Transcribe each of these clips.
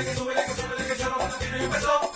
súbele, que súbele, que súbele, que yo no tiene un peso.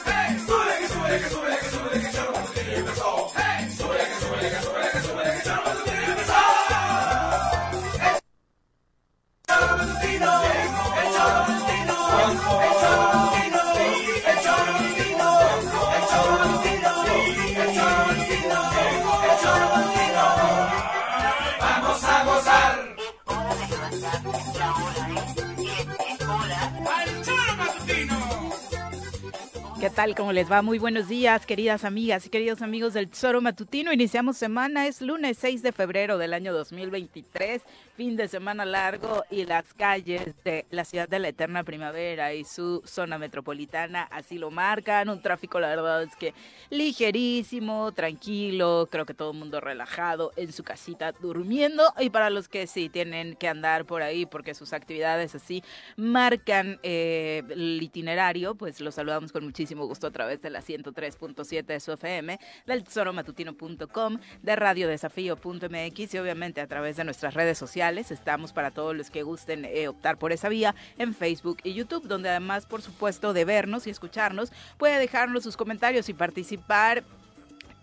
¿Qué tal? ¿Cómo les va? Muy buenos días, queridas amigas y queridos amigos del Tesoro Matutino. Iniciamos semana, es lunes 6 de febrero del año 2023, fin de semana largo y las calles de la ciudad de la eterna primavera y su zona metropolitana así lo marcan. Un tráfico, la verdad es que ligerísimo, tranquilo, creo que todo el mundo relajado en su casita durmiendo. Y para los que sí tienen que andar por ahí porque sus actividades así marcan eh, el itinerario, pues los saludamos con muchísimo gusto a través de la 103.7 de su FM, del tesoromatutino.com, de radiodesafío.mx y obviamente a través de nuestras redes sociales. Estamos para todos los que gusten eh, optar por esa vía en Facebook y YouTube, donde además, por supuesto, de vernos y escucharnos, puede dejarnos sus comentarios y participar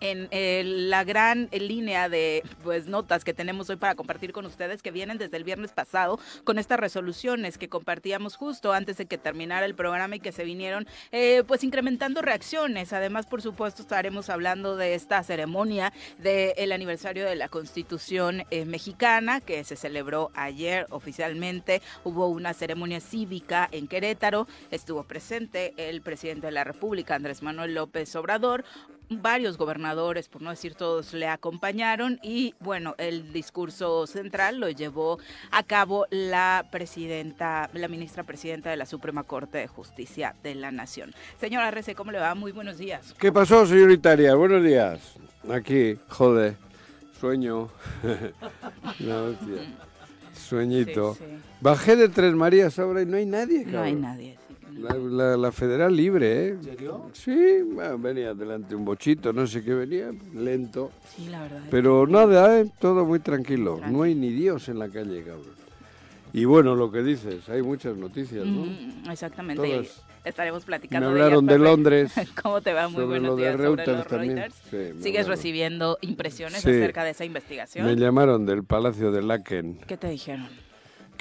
en eh, la gran línea de pues notas que tenemos hoy para compartir con ustedes que vienen desde el viernes pasado con estas resoluciones que compartíamos justo antes de que terminara el programa y que se vinieron eh, pues incrementando reacciones. Además, por supuesto, estaremos hablando de esta ceremonia del aniversario de la Constitución eh, mexicana que se celebró ayer oficialmente. Hubo una ceremonia cívica en Querétaro. Estuvo presente el presidente de la República, Andrés Manuel López Obrador varios gobernadores, por no decir todos, le acompañaron y bueno, el discurso central lo llevó a cabo la presidenta, la ministra presidenta de la Suprema Corte de Justicia de la Nación. Señora Rece, ¿cómo le va? Muy buenos días. ¿Qué pasó, señorita Arias? Buenos días. Aquí, joder, sueño. No. Sueñito. Sí, sí. Bajé de Tres Marías ahora y no hay nadie, No hay nadie. La, la- la federal libre, ¿eh? ¿En serio? Sí, bueno, venía delante un bochito, no sé qué venía, lento. Sí, la verdad. Pero nada, ¿eh? Todo muy tranquilo. Tranquilo. No hay ni Dios en la calle, cabrón. Y bueno, lo que dices, hay muchas noticias, ¿no? Mm, exactamente. Todas. Estaremos Me platicando hablaron ellas, de. Londres. ¿Cómo te va? Muy sobre buenos lo de días. sobre Reuters los también. Reuters. Sí, me ¿Sigues hablaron. recibiendo impresiones Sí. acerca de esa investigación? Me llamaron del Palacio de Laken. ¿Qué te dijeron?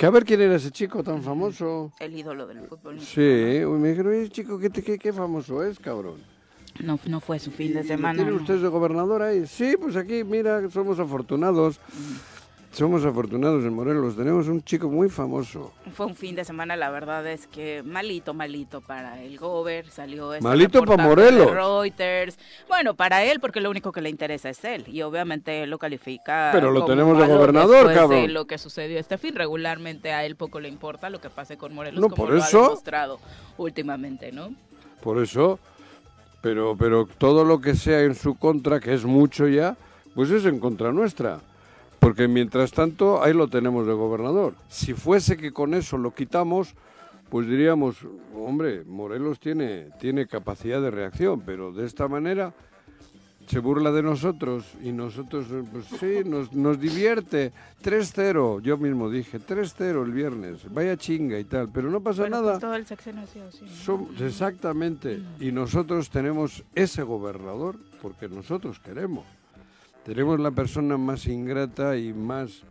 Que a ver quién era ese chico tan famoso. El ídolo del fútbol. Sí, uy, me dijeron, "Oye, chico, ¿qué, qué, qué famoso es, cabrón? No, no fue su fin ¿Y de semana. ¿Tienen no. ustedes de gobernador ahí? Sí, pues aquí, mira, somos afortunados. Somos afortunados en Morelos. Tenemos un chico muy famoso. Fue un fin de semana, la verdad es que malito, malito para el Gober, salió esta Malito pa' reportaje de Morelos. Reuters. Bueno, para él, porque lo único que le interesa es él, y obviamente él lo califica Pero lo como tenemos de gobernador, después de cabrón. lo que sucedió este fin, regularmente a él poco le importa lo que pase con Morelos, No, como por lo eso. ha demostrado últimamente, ¿no? Por eso, pero, pero todo lo que sea en su contra, que es mucho ya, pues es en contra nuestra. Porque mientras tanto, ahí lo tenemos de gobernador. Si fuese que con eso lo quitamos, pues diríamos, hombre, Morelos tiene, tiene capacidad de reacción, pero de esta manera, se burla de nosotros y nosotros, eh, pues sí, nos, nos divierte. 3-0, yo mismo dije, 3-0 el viernes, vaya chinga y tal, pero no pasa Bueno, nada. pues todo el sexenio ha sido así, ¿no? Som- exactamente. Y nosotros tenemos ese gobernador porque nosotros queremos. Tenemos la persona más ingrata y más,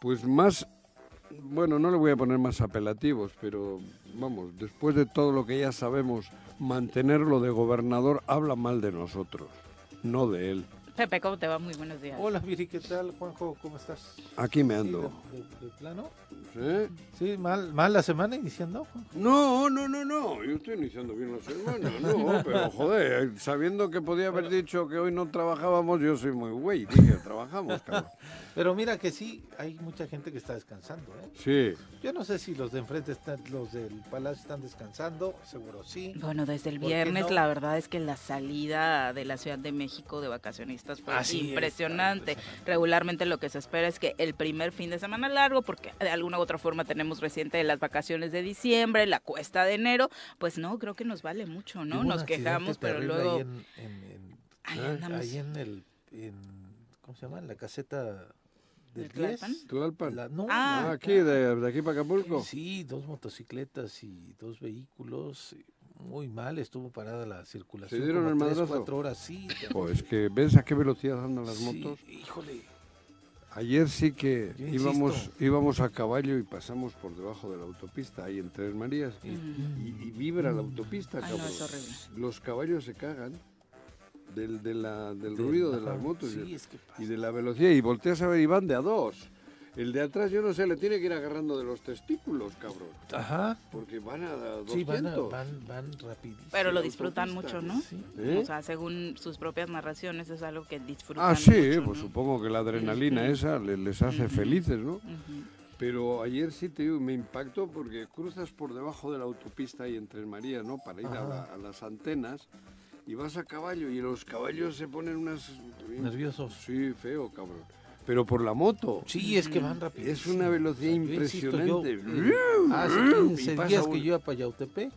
pues más, bueno, no le voy a poner más apelativos, pero vamos, después de todo lo que ya sabemos, mantenerlo de gobernador habla mal de nosotros, no de él. Pepe, ¿cómo te va? Muy buenos días. Hola Viri, ¿qué tal? Juanjo, ¿cómo estás? Aquí me ando. de, de- de plano? ¿Sí? Sí, mal, mal la semana iniciando. Juanjo? No, no, no, no, yo estoy iniciando bien la semana, no, pero joder, sabiendo que podía haber dicho que hoy no trabajábamos, yo soy muy güey, dije, trabajamos, cabrón. Pero mira que sí, hay mucha gente que está descansando, ¿eh? Sí, Yo no sé si los de enfrente están, los del palacio están descansando, seguro sí. Bueno, desde el ¿Por qué viernes no? la verdad es que la salida de la Ciudad de México de Así impresionante. Regularmente lo que se espera es que el primer fin de semana largo, porque de alguna u otra forma tenemos reciente las vacaciones de diciembre, la cuesta de enero, pues no, creo que nos vale mucho, ¿no? Nos quejamos, pero luego Ahí en, en- en- ahí andamos. ahí en el... en- ¿Cómo se llama? En la caseta del ¿Del Tlalpan? 10. Tlalpan. La- no, Ah, Ah, aquí, de, de aquí para Acapulco. Sí, dos motocicletas y dos vehículos. Muy mal, estuvo parada la circulación. dieron como el tres, madrazo? cuatro horas, sí. Pues que ves a qué velocidad andan las Sí, motos. Híjole. Ayer sí que Yo íbamos, insisto. íbamos a caballo y pasamos por debajo de la autopista, ahí en Tres Marías, y, vibra la autopista, Ay, no, es. Los caballos se cagan del, de la- del De- ruido de las motos y Sí, de- es que pasa. y de la velocidad. Y volteas a ver y van de a dos. El de atrás, yo no sé, le tiene que ir agarrando de los testículos, cabrón. Ajá. Porque van a 200. Sí, van, a- van, van rapidísimo. Pero lo disfrutan mucho, ¿no? Sí. ¿Eh? O sea, según sus propias narraciones es algo que disfrutan Ah, sí, mucho, pues ¿no? supongo que la adrenalina esa le- les hace felices, ¿no? Pero ayer sí te digo, me impactó porque cruzas por debajo de la autopista y en Tres Marías, ¿no? Para ir a, la- a las antenas y vas a caballo y los caballos se ponen unas... Nerviosos. Sí, feo, cabrón. Pero por la moto. Sí, es que van rápido. Es una velocidad impresionante. hace Y 15 pasa días que yo iba para Yautepec,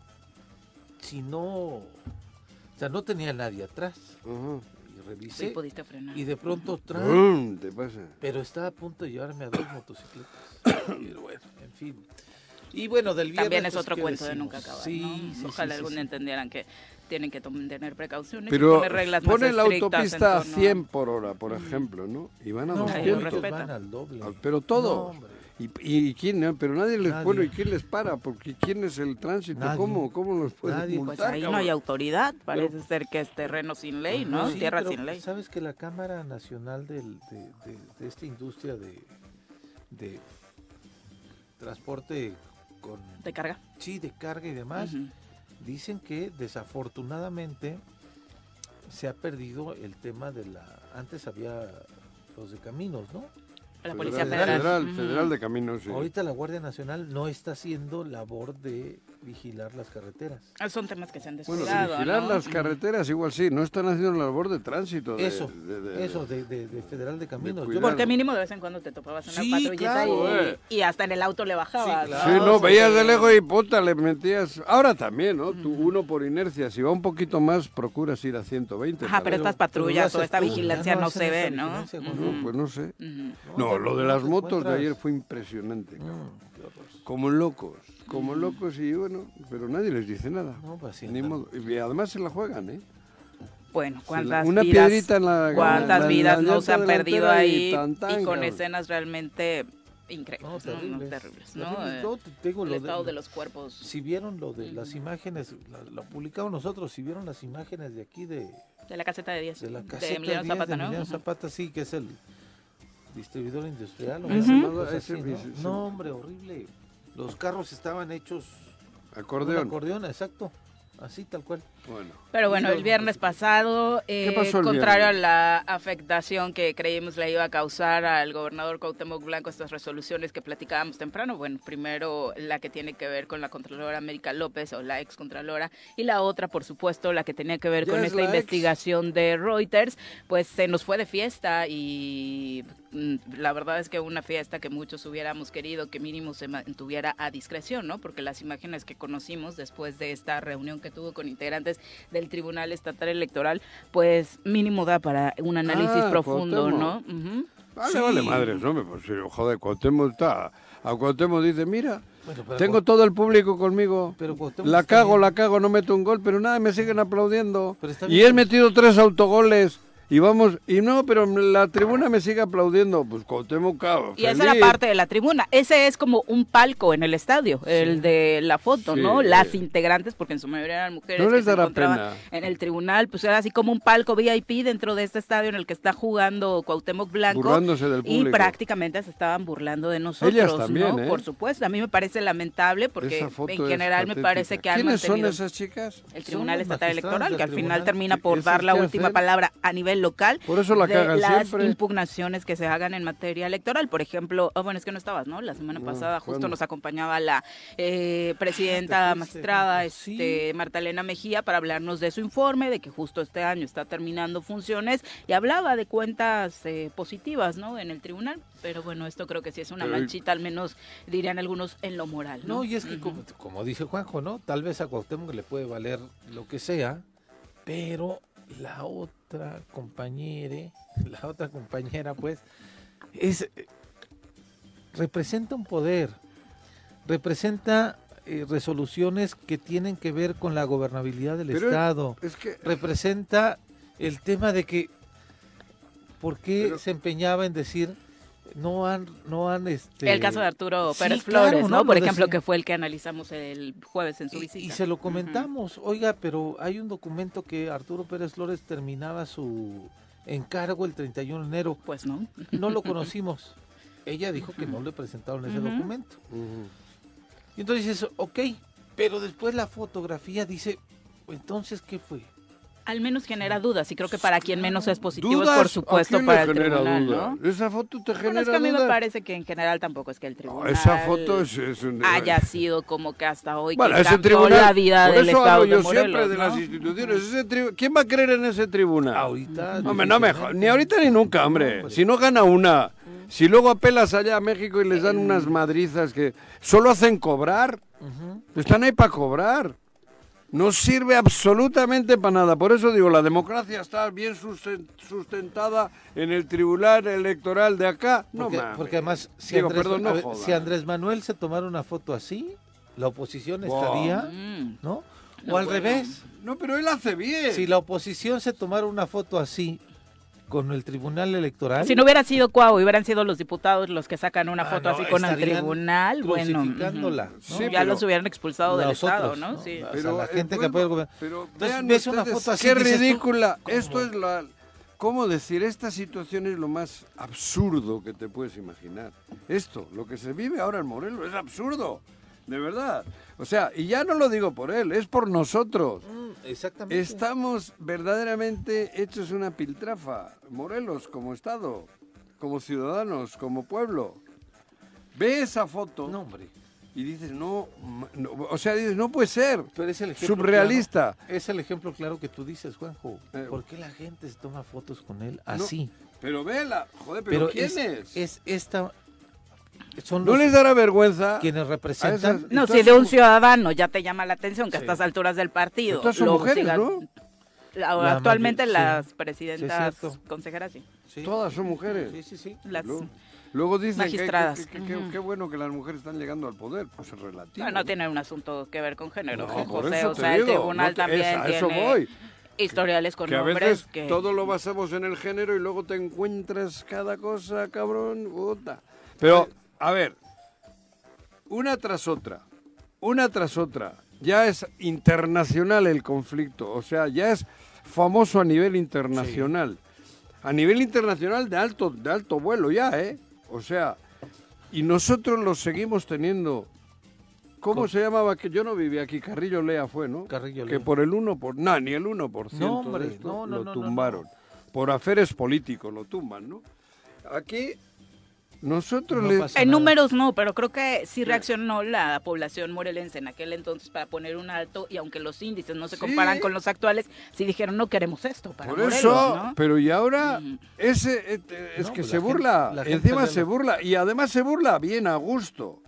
si no... O sea, no tenía nadie atrás. Ajá. Y Sí, revisé. pudiste frenar. y de pronto... ¡Brum! Te pasa. Pero estaba a punto de llevarme a dos motocicletas. Pero bueno, en fin. Y bueno, del viernes... También es pues, otro ¿qué cuento de decimos? nunca acabar. Sí, ¿no? sí, sí, Ojalá sí, algún sí. entendieran que tienen que tener precauciones y Pero poner reglas más ponen la estrictas en autopista a torno 100 por hora, por ejemplo, ¿no? Y van a No, Ay, lo 200. ellos respetan. van al doble. Pero todos. No, y, y quién, no? pero nadie les Nadie. bueno, ¿y quién les para? Porque quién es el tránsito, Nadie. ¿cómo cómo los pueden Nadie. Pues multar? ahí no cabrón? hay autoridad, parece ser que es terreno sin ley, ¿no? Sí, Tierra pero sin ley. Sabes que la Cámara Nacional del- de, de- de esta industria de, de transporte con ¿Te carga? sí de carga y demás Ujú. Dicen que desafortunadamente se ha perdido el tema de la antes había los de caminos, ¿no? La Policía Federal, Federal. federal, federal de caminos, sí. Ahorita la Guardia Nacional no está haciendo labor de vigilar las carreteras. Ah, Son temas que se han Bueno, descuidado, vigilar ¿no? las carreteras igual sí, no están haciendo la labor de tránsito. de- Eso, de- de- eso de, de- de Federal de Caminos. Yo. Porque mínimo de vez en cuando te topabas una Sí, patrullita claro, eh. y, y hasta en el auto le bajabas. Sí, no, sí, veías sí. de lejos y puta, le metías. Ahora también, ¿no? Tú, uno por inercia, si va un poquito más, procuras ir a 120. Ajá, pero estas patrullas o esta vigilancia no se ve, ¿no? No, pues no sé. No, lo de las motos de ayer fue impresionante. cabrón. Mm. Como locos, como locos y bueno, pero nadie les dice nada. No, pues Ni modo. Y además se la juegan, ¿eh? Bueno, la- cuántas una vidas, piedrita en la- cuántas la- la vidas no llanta se han perdido delantera y ahí tan, tan, y con cabrón. escenas realmente increíbles, No, ¿no? terribles. terribles, ¿no? terribles. Eh, No, te- te digo, el lo estado de los cuerpos. Si vieron lo de las imágenes, la- lo publicamos nosotros, si vieron las imágenes de aquí de, De la caseta de 10. de la de caseta Emiliano 10 Zapata, de ¿no? Emiliano. Zapata, sí, que es el distribuidor industrial. una cosa Ese- así, ¿no? No, hombre, horrible. Los carros estaban hechos Acordeón. acordeón, exacto, así tal cual. Bueno. Pero bueno, el viernes pasado, eh, pasó el contrario viernes? a la afectación que creímos le iba a causar al gobernador Cuauhtémoc Blanco estas resoluciones que platicábamos temprano, bueno, primero la que tiene que ver con la Contralora América López o la ex Contralora y la otra, por supuesto, la que tenía que ver Ya con es esta ex. investigación de Reuters, pues se nos fue de fiesta y la verdad es que una fiesta que muchos hubiéramos querido que mínimo se mantuviera a discreción, ¿no? Porque las imágenes que conocimos después de esta reunión que tuvo con integrantes del Tribunal Estatal Electoral, pues mínimo da para un análisis Ah, profundo, Cuauhtémoc. ¿no? Ujú. Vale, Sí. vale, madres, no me pues, joder, Cuauhtémoc está. A Cuauhtémoc dice, mira, Bueno, pero tengo Cuau- todo el público conmigo. Pero La cago, bien. la cago, no meto un gol, pero nada, me siguen aplaudiendo. Y bien. he metido tres autogoles. Y vamos, y no, pero la tribuna me sigue aplaudiendo. Pues Cuauhtémoc, cago, Y esa era feliz. parte de la tribuna. Ese es como un palco en el estadio, el de la foto, Sí. ¿no? Las integrantes, porque en su mayoría eran mujeres No que les se dará encontraban pena. en el tribunal, pues era así como un palco VIP dentro de este estadio en el que está jugando Cuauhtémoc Blanco. Burlándose del Y público. prácticamente se estaban burlando de nosotros, Ellas también, ¿no? ¿eh? Por supuesto, a mí me parece lamentable porque Esa en general me parece que han ¿Quiénes son esas chicas? el Tribunal Estatal Electoral, que al final termina ¿Y por dar la última palabra a nivel local Por eso la de cagan las siempre. impugnaciones que se hagan en materia electoral. Por ejemplo, ah, bueno, es que no estabas, ¿no? La semana No, pasada justo nos acompañaba la eh, presidenta magistrada este, Marta Elena Mejía para hablarnos de su informe, de que justo este año está terminando funciones y hablaba de cuentas eh, positivas, ¿no? En el tribunal. Pero bueno, esto creo que sí es una manchita, al menos dirían algunos, en lo moral, ¿no? No, y es que como, como dice Juanjo, ¿no? Tal vez a Cuauhtémoc le puede valer lo que sea, pero la otra compañera, la otra compañera, pues, es eh, representa un poder, representa eh, resoluciones que tienen que ver con la gobernabilidad del Pero- Estado, Es que representa el tema de que por qué Pero- se empeñaba en decir no han no han este El caso de Arturo Sí, Pérez claro, Flores, ¿no? ¿no? Por Lo ejemplo, decía. que fue el que analizamos el jueves en su Y- visita. Y, se lo comentamos, oiga, pero hay un documento que Arturo Pérez Flores terminaba su encargo el 31 de enero. Pues no. No lo conocimos. Ella dijo que no le presentaron ese documento. Y entonces dices, ok, pero después la fotografía dice, entonces, ¿qué fue? Al menos genera dudas y creo que para quien menos es positivo ¿Dudas? es por ¿A supuesto quién le para el genera tribunal, duda? ¿no? Esa foto te Bueno, genera es que a mí me parece que en general tampoco es que el tribunal Esa foto es, es un... haya sido como que hasta hoy Bueno, que ese tribunal, la vida por del eso Estado hablo de yo Morelos, siempre de las ¿no? instituciones. Ese tri- ¿Quién va a creer en ese tribunal? Ahorita. Hombre, no me jodas, ni ahorita ni nunca, hombre. hombre. Si no gana una, si luego apelas allá a México y les dan unas madrizas que solo hacen cobrar, están ahí para cobrar. No sirve absolutamente para nada. Por eso digo, la democracia está bien susten- sustentada en el tribunal electoral de acá. No Porque, mames. porque además, si, Digo, Andrés, perdón, no a ver, joda. si Andrés Manuel se tomara una foto así, la oposición Wow. estaría, Mm. ¿no? O No, al bueno. revés. No, pero él hace bien. Si la oposición se tomara una foto así con el Tribunal Electoral, Si no hubiera sido Cuau, hubieran sido los diputados los que sacan una Ah, foto no, así con el tribunal, bueno, ya pero- los hubieran expulsado del Estado, ¿no? ¿no? Sí. O sea, la eh, gente que apoya el gobierno. Pero Entonces, vean ves una foto así, qué tú, ridícula. Esto es la... ¿Cómo decir? Esta situación es lo más absurdo que te puedes imaginar. Esto, lo que se vive ahora en Morelos, es absurdo. De verdad. O sea, y ya no lo digo por él, es por nosotros. Exactamente. Estamos verdaderamente hechos una piltrafa. Morelos como Estado, como ciudadanos, como pueblo. Ve esa foto No, hombre. y dices, no, o sea, dices, no puede ser. Pero es el ejemplo Surrealista. claro- es el ejemplo claro que tú dices, Juanjo. Eh, ¿Por qué la gente se toma fotos con él No, así? Pero vela, joder, pero, Pero ¿quién es, es? es esta. Son ¿No les dará vergüenza? quienes representan. esas- No, si de un ciudadano ya te llama la atención que a estas alturas del partido. Estas son lo mujeres, ¿no? La- La actualmente las Sí, presidentas consejeras, sí. Sí, Todas son mujeres. sí, sí, sí. Las, Luego, luego dicen Magistradas. que, que- que- Ujú. qué bueno que las mujeres están llegando al poder. Pues es relativo. no, no tiene un asunto que ver con género, No, José. por eso o te sea, el digo, tribunal no te- también es- a eso voy. historiales con que a hombres veces que... todo lo basamos en el género y luego te encuentras cada cosa, cabrón, puta. Pero, a ver, una tras otra, una tras otra, ya es internacional el conflicto, o sea, ya es famoso a nivel internacional. A nivel internacional de alto, de alto vuelo ya, ¿eh? O sea, y nosotros lo seguimos teniendo. ¿Cómo se llamaba? Que yo no vivía aquí, Carrillo Lea fue, ¿no? Carrillo Que Lea. por el 1%, por, no, ni el 1% No, hombre, de esto no, no, lo tumbaron. Por aferes políticos lo tumban, ¿no? Aquí Nosotros No En nada. números no, pero creo que sí reaccionó la población morelense en aquel entonces para poner un alto y aunque los índices no se Sí. comparan con los actuales, sí dijeron no queremos esto para Por Morelos, eso, ¿no? pero y ahora Mm. ese es No, que pues se la gente- burla, encima se la- burla y además se burla bien a gusto,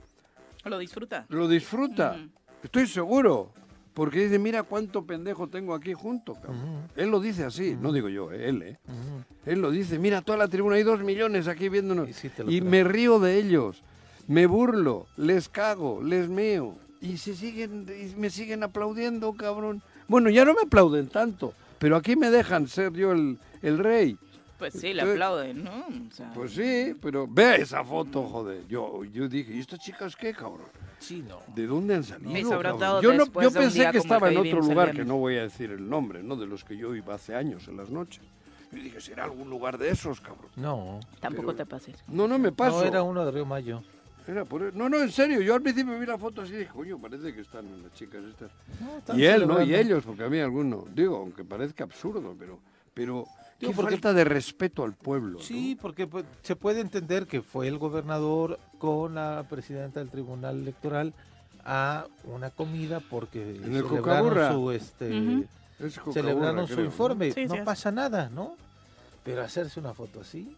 Lo disfruta. lo disfruta, estoy seguro, porque dice, mira cuánto pendejo tengo aquí junto, cabrón". Él lo dice así, no digo yo, eh, él, eh. Él lo dice, mira toda la tribuna, hay dos millones aquí viéndonos. Y sí Y me río de ellos, me burlo, les cago, les meo. Y se siguen, y me siguen aplaudiendo, cabrón. Bueno, ya no me aplauden tanto, pero aquí me dejan ser yo el, el rey. Pues sí, le aplauden, ¿no? O sea, Pues sí, pero ve esa foto, joder. Yo, yo dije, ¿y estas chicas qué, cabrón? Sí, no. ¿De dónde han salido? Yo no, yo pensé que estaba en otro lugar, que no voy a decir el nombre, ¿no? De los que yo iba hace años en las noches. Y dije, será algún lugar de esos, cabrón. No. tampoco pero- te pases. No, no me paso. No, era uno de Río Mayo. Era por eso. No, no, en serio. Yo al principio vi la foto así y dije, coño, parece que están las chicas estas. No, están Y él, ¿no? Y ellos, porque a mí alguno. Digo, aunque parezca absurdo, pero. Pero. Digo, Qué porque- falta de respeto al pueblo. ¿no? Sí, porque pues, se puede entender que fue el gobernador con la presidenta del Tribunal Electoral a una comida porque En el celebraron su este. Es celebraron su creo, ¿no? informe. Sí, no sí es. pasa nada, ¿no? Pero hacerse una foto así.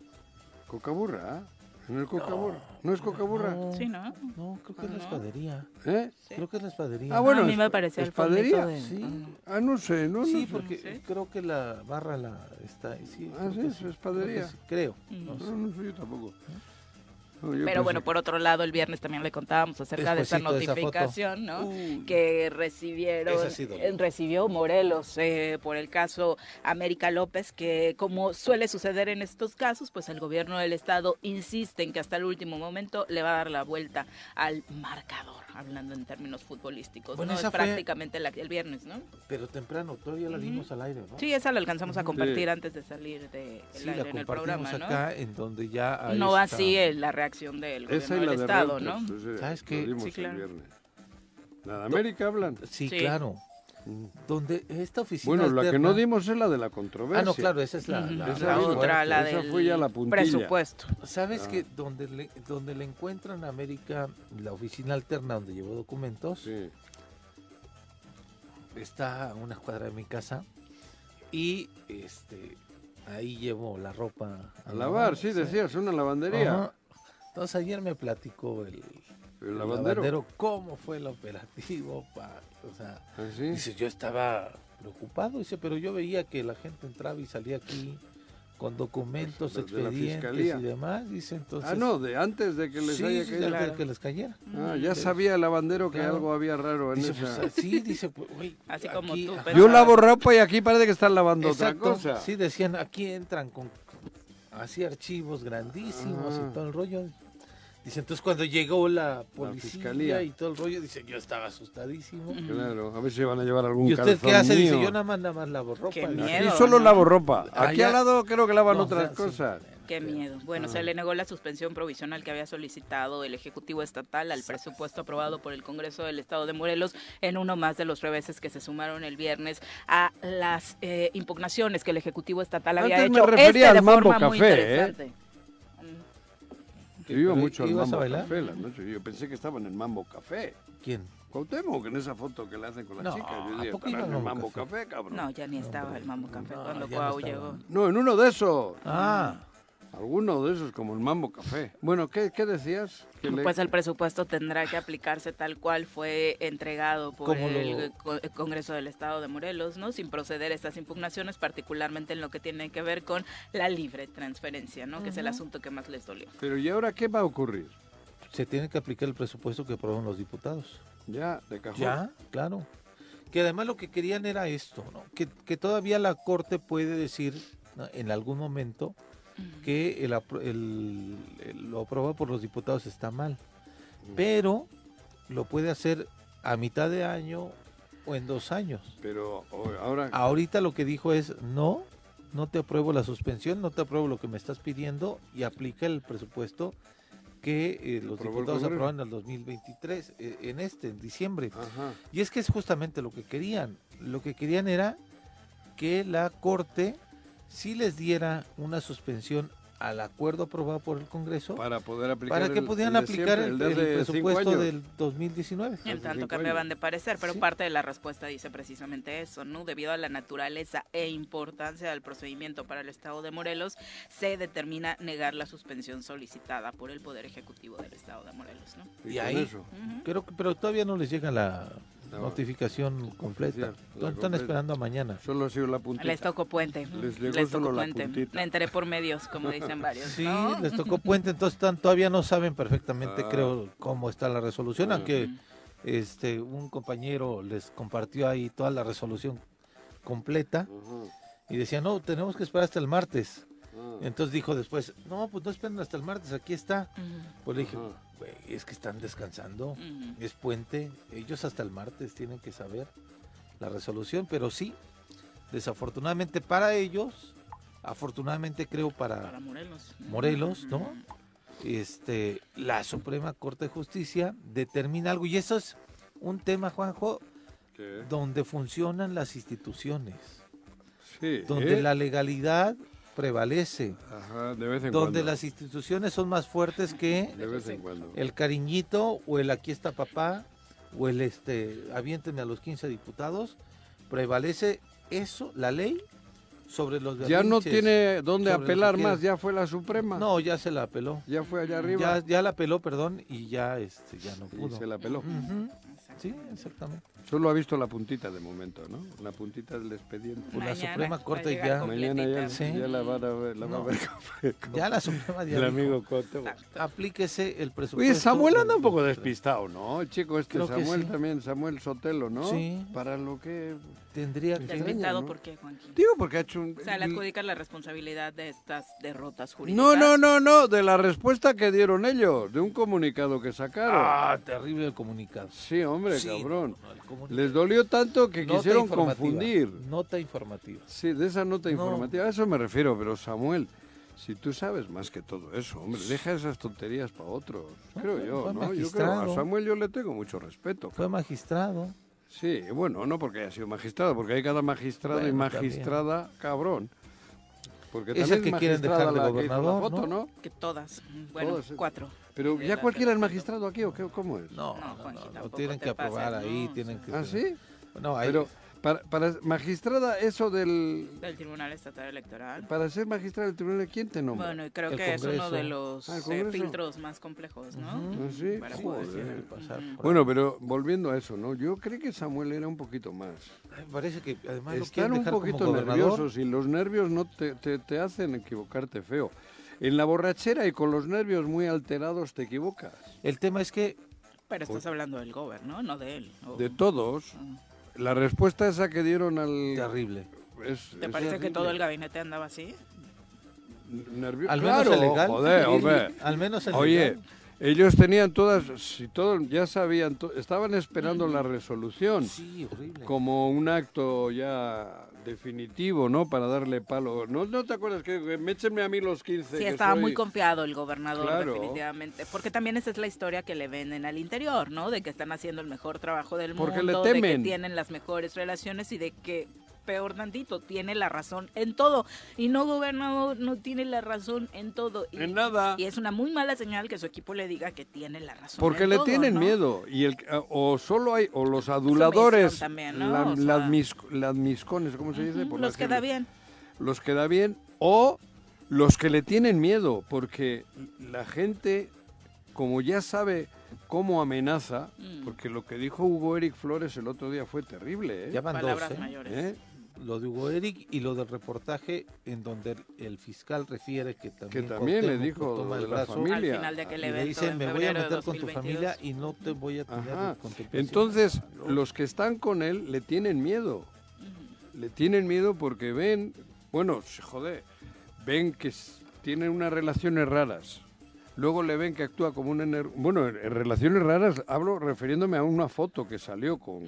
Cocaburra, ¿ah? En el Cocaburra. ¿No, es Cocaburra? No, Sí, ¿no? no, creo que es la No. espadería. ¿Eh? Sí. Creo que es la espadería. Ah, bueno, a mí me parecía el ¿espadería? de... Sí. Ah, no sé, no, no Sí, sé. porque ¿Sí? creo que la barra la está ahí. Sí, Ah, creo sí, es creo espadería. sí, Creo. Mm. no sé. No, no sé, yo tampoco. No, yo Pero pensé bueno, por otro lado, el viernes también le contábamos acerca de esa Despuésito de esa notificación, ¿no? Uy. que recibieron, eh, recibió Morelos eh, por el caso América López, que como suele suceder en estos casos, pues el gobierno del estado insiste en que hasta el último momento le va a dar la vuelta al marcador, hablando en términos futbolísticos. Bueno, no esa es fue- prácticamente la- el viernes, ¿no? Pero temprano, todavía la dimos al aire, ¿no? Sí, esa la alcanzamos a compartir Sí. antes de salir de Sí, la aire en el compartimos programa, ¿no? acá en donde ya no esta- así el- la reacción del gobierno Esa y del la de estado, ¿no? Reuters, ese ¿Sabes qué? Sí, claro. La de América hablan. Sí, Sí. claro. Mm. Donde esta oficina Bueno, la que no dimos es la de la controversia. Ah, no, claro, esa es la, la- Esa la otra, la del fue ya la puntilla. presupuesto. ¿Sabes Ah. que donde le, donde le encuentran a América la oficina alterna donde llevó documentos Sí. está a una cuadra de mi casa y este ahí llevo la ropa A lavar, sí, decías, una lavandería. Ajá. Entonces ayer me platicó el, El el lavandero. cómo fue el operativo, pa- o sea, Ah, sí. Dice, yo estaba preocupado, dice, pero yo veía que la gente entraba y salía aquí con documentos, Pues, expedientes y demás, dice, entonces... Ah, no, de antes de que les sí, haya caído. de Claro. que les cayera. Ah, ya sabía el lavandero que Claro. algo había raro en Dice, esa. pues, sí, dice, pues, güey, Así como aquí- tú, pero- Yo lavo ropa y aquí parece que están lavando Exacto, otra cosa. sí, decían, aquí entran con así archivos grandísimos Ah. y todo el rollo. Dice, entonces cuando llegó la policía fiscalía. y todo el rollo, dice, yo estaba asustadísimo. Claro, a ver si van a llevar algún ¿Y usted qué hace? Dice, yo nada más, nada más lavo ropa. Qué miedo. Aquí solo ¿no? lavo ropa. Ah, Aquí al lado creo que lavan No, otras cosas. Qué miedo. Bueno, se le negó la suspensión provisional que había solicitado el Ejecutivo Estatal al presupuesto aprobado por el Congreso del Estado de Morelos en uno más de los reveses que se sumaron el viernes a las eh, impugnaciones que el Ejecutivo Estatal había Antes me hecho. refería este al de Mambo forma muy Café, ¿eh? interesante. Mm. Yo iba ¿Pero mucho al Mambo? Café la noche. Yo pensé que estaba en el Mambo Café. ¿Quién? Cuauhtémoc, en esa foto que le hacen con la No, chica. Yo ¿a dije, en al el Mambo Café? Café, cabrón. No, ya ni estaba el Mambo Café no, cuando no Cuau llegó. No, en uno de esos. Ah, Alguno de esos, como el Mambo Café. Bueno, ¿qué, qué decías? Le- Pues el presupuesto tendrá que aplicarse tal cual fue entregado por el lo- Co- el Congreso del Estado de Morelos, ¿no? Sin proceder estas impugnaciones, particularmente en lo que tiene que ver con la libre transferencia, ¿no? Que es el asunto que más les dolió. Pero ¿y ahora qué va a ocurrir? se tiene que aplicar el presupuesto que aprobaron los diputados. Ya, de cajón. Ya, claro. Que además lo que querían era esto, ¿no? Que, que todavía la Corte puede decir ¿no? en algún momento que el, apro- el- el- lo aprobado por los diputados está mal. Pero lo puede hacer a mitad de año o en dos años. Pero ahora... Ahorita lo que dijo es, no, no te apruebo la suspensión, no te apruebo lo que me estás pidiendo y aplica el presupuesto que eh, los diputados aprobaron en el 2023, eh, en este, en diciembre. Ajá. Y es que es justamente lo que querían. Lo que querían era que la Corte sí les diera una suspensión al acuerdo aprobado por el Congreso Para poder aplicar para que el- pudieran el de aplicar siempre, el, el presupuesto del 2019. En tanto cambiaban de parecer, pero Sí. parte de la respuesta dice precisamente eso, ¿no? Debido a la naturaleza e importancia del procedimiento para el Estado de Morelos, se determina negar la suspensión solicitada por el Poder Ejecutivo del Estado de Morelos, ¿no? Y ahí- eso. Ujú. Creo que, pero todavía no les llega la No. notificación completa. la Están completa. esperando a mañana. Solo ha sido la puntita. Les tocó puente. Les llegó Les solo tocó la puente. Me enteré por medios, como dicen varios. Sí, ¿no? les tocó puente, entonces están, todavía no saben perfectamente, Ah. creo, cómo está la resolución, Ah. aunque este un compañero les compartió ahí toda la resolución completa y decía, no, tenemos que esperar hasta el martes. Ah. Entonces dijo después, no, pues no esperen hasta el martes, aquí está. Ujú, Pues le dije, Ajá. "Güey, es que están descansando, es puente, ellos hasta el martes tienen que saber la resolución, pero sí, desafortunadamente para ellos, afortunadamente creo Para para Morelos. Morelos, ¿no? Este, la Suprema Corte de Justicia determina algo, y eso es un tema, Juanjo, ¿Qué? donde funcionan las instituciones, Sí. donde ¿eh? la legalidad prevalece, Ajá, de vez en donde cuando. las instituciones son más fuertes que De vez en cuando. el cariñito o el aquí está papá o el este aviéntenme a los 15 diputados, prevalece eso, la ley, sobre los Ya no tiene dónde apelar más, ya fue la Suprema. No, ya se la apeló. Ya fue allá arriba. Ya, ya la apeló, perdón, y ya este ya no y pudo. se la peló. Ujú. Sí, exactamente. Solo ha visto la puntita de momento, ¿no? La puntita del expediente. Pues la Suprema Corte ya-. Mañana ya, Sí. ya la van a ver, la va a No. ver con- Ya la Suprema ya el dijo, amigo Cote. aplíquese el presupuesto. Oye, Samuel anda un poco despistado, ¿no? Chico, este Creo Samuel sí. también, Samuel Sotelo, ¿no? Sí. Para lo que... Tendría que... Despistado, ¿no? ¿por qué, Juanqui? Digo, porque ha hecho un... O sea, le adjudican la responsabilidad de estas derrotas jurídicas. No, no, no, no, de la respuesta que dieron ellos, de un comunicado que sacaron. Ah, terrible el comunicado. Sí, hombre, Sí, cabrón. no. Les dolió tanto que Nota quisieron informativa, confundir. Nota informativa. Sí, de esa nota No. informativa, a eso me refiero, pero Samuel, si tú sabes más que todo eso, hombre, deja esas tonterías para otros, creo yo, ¿no? Yo creo, magistrado. a Samuel yo le tengo mucho respeto. Fue magistrado. Sí, bueno, no porque haya sido magistrado, porque hay cada magistrado y también. magistrada cabrón. Porque Es el también que quieren dejar de la que gobernador, foto, ¿no? ¿no? Que todas. Bueno, Todas, cuatro. Pero ya cualquiera es magistrado aquí, ¿o qué, cómo es? No, No, no, tienen que aprobar pases, ahí, no, tienen que... ¿Ah, sí? No, ahí... Pero para, para magistrada, eso del... Del Tribunal Estatal Electoral. Para ser magistrada del tribunal, ¿quién te nombra? Bueno, y creo El que es uno de los Ah, eh, filtros más complejos, ¿no? Ujú. ¿Ah, sí? Para poder- pasar por Bueno, pero volviendo a eso, ¿no? Yo creo que Samuel era un poquito más. parece que además Están un poquito nerviosos y los nervios no te, te- te hacen equivocarte feo. En la borrachera y con los nervios muy alterados te equivocas. El tema es que Pero estás hablando del gobierno, no de él. o- De todos, Ah. La respuesta esa que dieron al... terrible. Es, ¿Te es parece que todo el gabinete andaba así? Nervio- Al menos Claro, legal. joder, hombre. Al menos el Oye, legal. ellos tenían todas, si todo, ya sabían, to- estaban esperando la resolución Sí, horrible. como un acto ya definitivo, ¿no? Para darle palo. ¿No, no te acuerdas que que me échenme a mí los 15? Sí, que estaba soy- muy confiado el gobernador, Claro. definitivamente. Porque también esa es la historia que le venden al interior, ¿no? De que están haciendo el mejor trabajo del Porque le mundo, de que temen. tienen las mejores relaciones y de que, peor tantito, tiene la razón en todo. Y no, gobernador, no tiene la razón en todo. Y, En nada. y es una muy mala señal que su equipo le diga que tiene la razón Porque en le todo, tienen ¿no? miedo y el o solo hay o los aduladores, también, ¿no? la- O sea- las, mis- las miscones, ¿cómo se dice? Por los que da bien. Los que da bien o los que le tienen miedo, porque la gente como ya sabe cómo amenaza, Mm. porque lo que dijo Hugo Eric Flores el otro día fue terrible, ¿eh? Ya van dos, Palabras ¿eh? mayores. ¿Eh? Lo de Hugo Eric y lo del reportaje en donde el, fiscal refiere que también, Que también le dijo lo toma de el la brazo familia. Al final de aquel y le dice, me voy a meter con tu 2022". familia y no te voy a tener. Entonces, los que están con él le tienen miedo. Le tienen miedo porque ven, bueno, se jode, ven que tienen unas relaciones raras. Luego le ven que actúa como un... ener- Bueno, en relaciones raras hablo refiriéndome a una foto que salió con...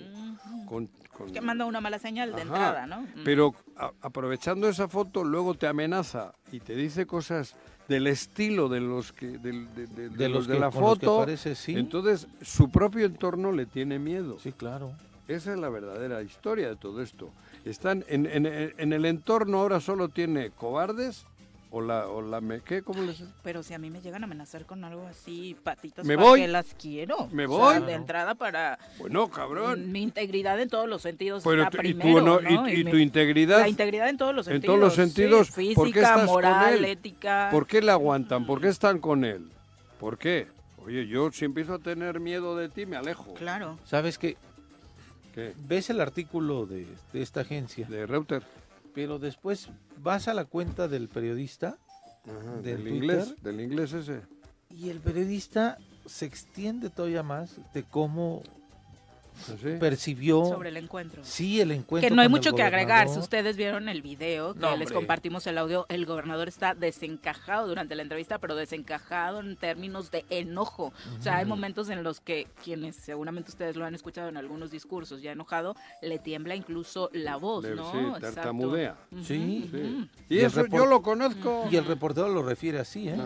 Con, con- Que manda una mala señal de Ajá. entrada, ¿no? Mm. Pero a- aprovechando esa foto, luego te amenaza y te dice cosas del estilo de los que del- de, de- de de los los de que, la los que foto. parece, sí. Entonces, su propio entorno le tiene miedo. sí, claro. Esa es la verdadera historia de todo esto. Están en, en- en el entorno ahora solo tiene cobardes o la, o la me, ¿qué? ¿Cómo les Pero si a mí me llegan a amenazar con algo así, patitas, ¿Me ¿para voy? qué las quiero? ¿Me O sea, voy? de entrada para Bueno, cabrón. mi integridad en todos los sentidos Pero está y tu y- ¿no? y mi- tu integridad, La integridad en todos los en sentidos. todos los sí, sentidos, ¿por qué física, con moral, él? ética. ¿Por qué le aguantan? ¿Por qué están con él? ¿Por qué? Oye, yo si empiezo a tener miedo de ti, me alejo. Claro. ¿Sabes qué? ¿Qué? Ves el artículo de, de esta agencia, De Reuter. Pero después vas a la cuenta del periodista Ajá, ¿Del del inglés, del inglés ese. y el periodista se extiende todavía más de cómo ¿Así? percibió Sobre el encuentro. sí el encuentro Que no hay mucho que agregar. Si ustedes vieron el video, que No, les hombre. compartimos el audio, el gobernador está desencajado durante la entrevista, pero desencajado en términos de enojo. O sea, hay momentos en los que quienes seguramente ustedes lo han escuchado en algunos discursos ya enojado, le tiembla incluso la voz, Le- ¿no? sí, Exacto. tartamudea. Sí. Y, eso yo lo conozco. Y el reportero lo refiere así, ¿eh?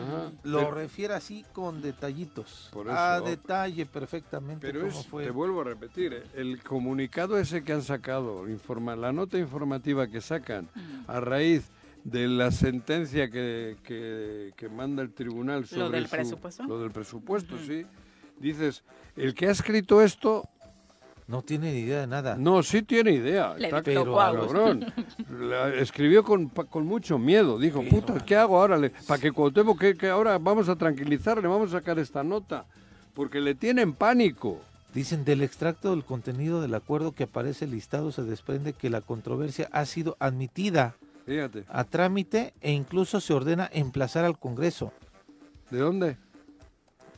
Lo Pero- refiere así con detallitos. Por A eso. detalle perfectamente Pero cómo es, fue. te vuelvo a repetir, ¿eh? el comunicado ese que han sacado, informa, la nota informativa que sacan a raíz de la sentencia que, que, que manda el tribunal sobre del su- presupuesto? lo del presupuesto, sí. Dices, el que ha escrito esto, No tiene ni idea de nada. no, sí tiene idea. Le está pero a a los- cabrón. La escribió con, pa- con mucho miedo. Dijo, puta, ¿qué hago ahora? Para que Cuauhtémoc, que, que ahora vamos a tranquilizarle, vamos a sacar esta nota. Porque le tienen pánico. Dicen, del extracto del contenido del acuerdo que aparece listado se desprende que la controversia ha sido admitida Fíjate. a trámite e incluso se ordena emplazar al Congreso. ¿De dónde?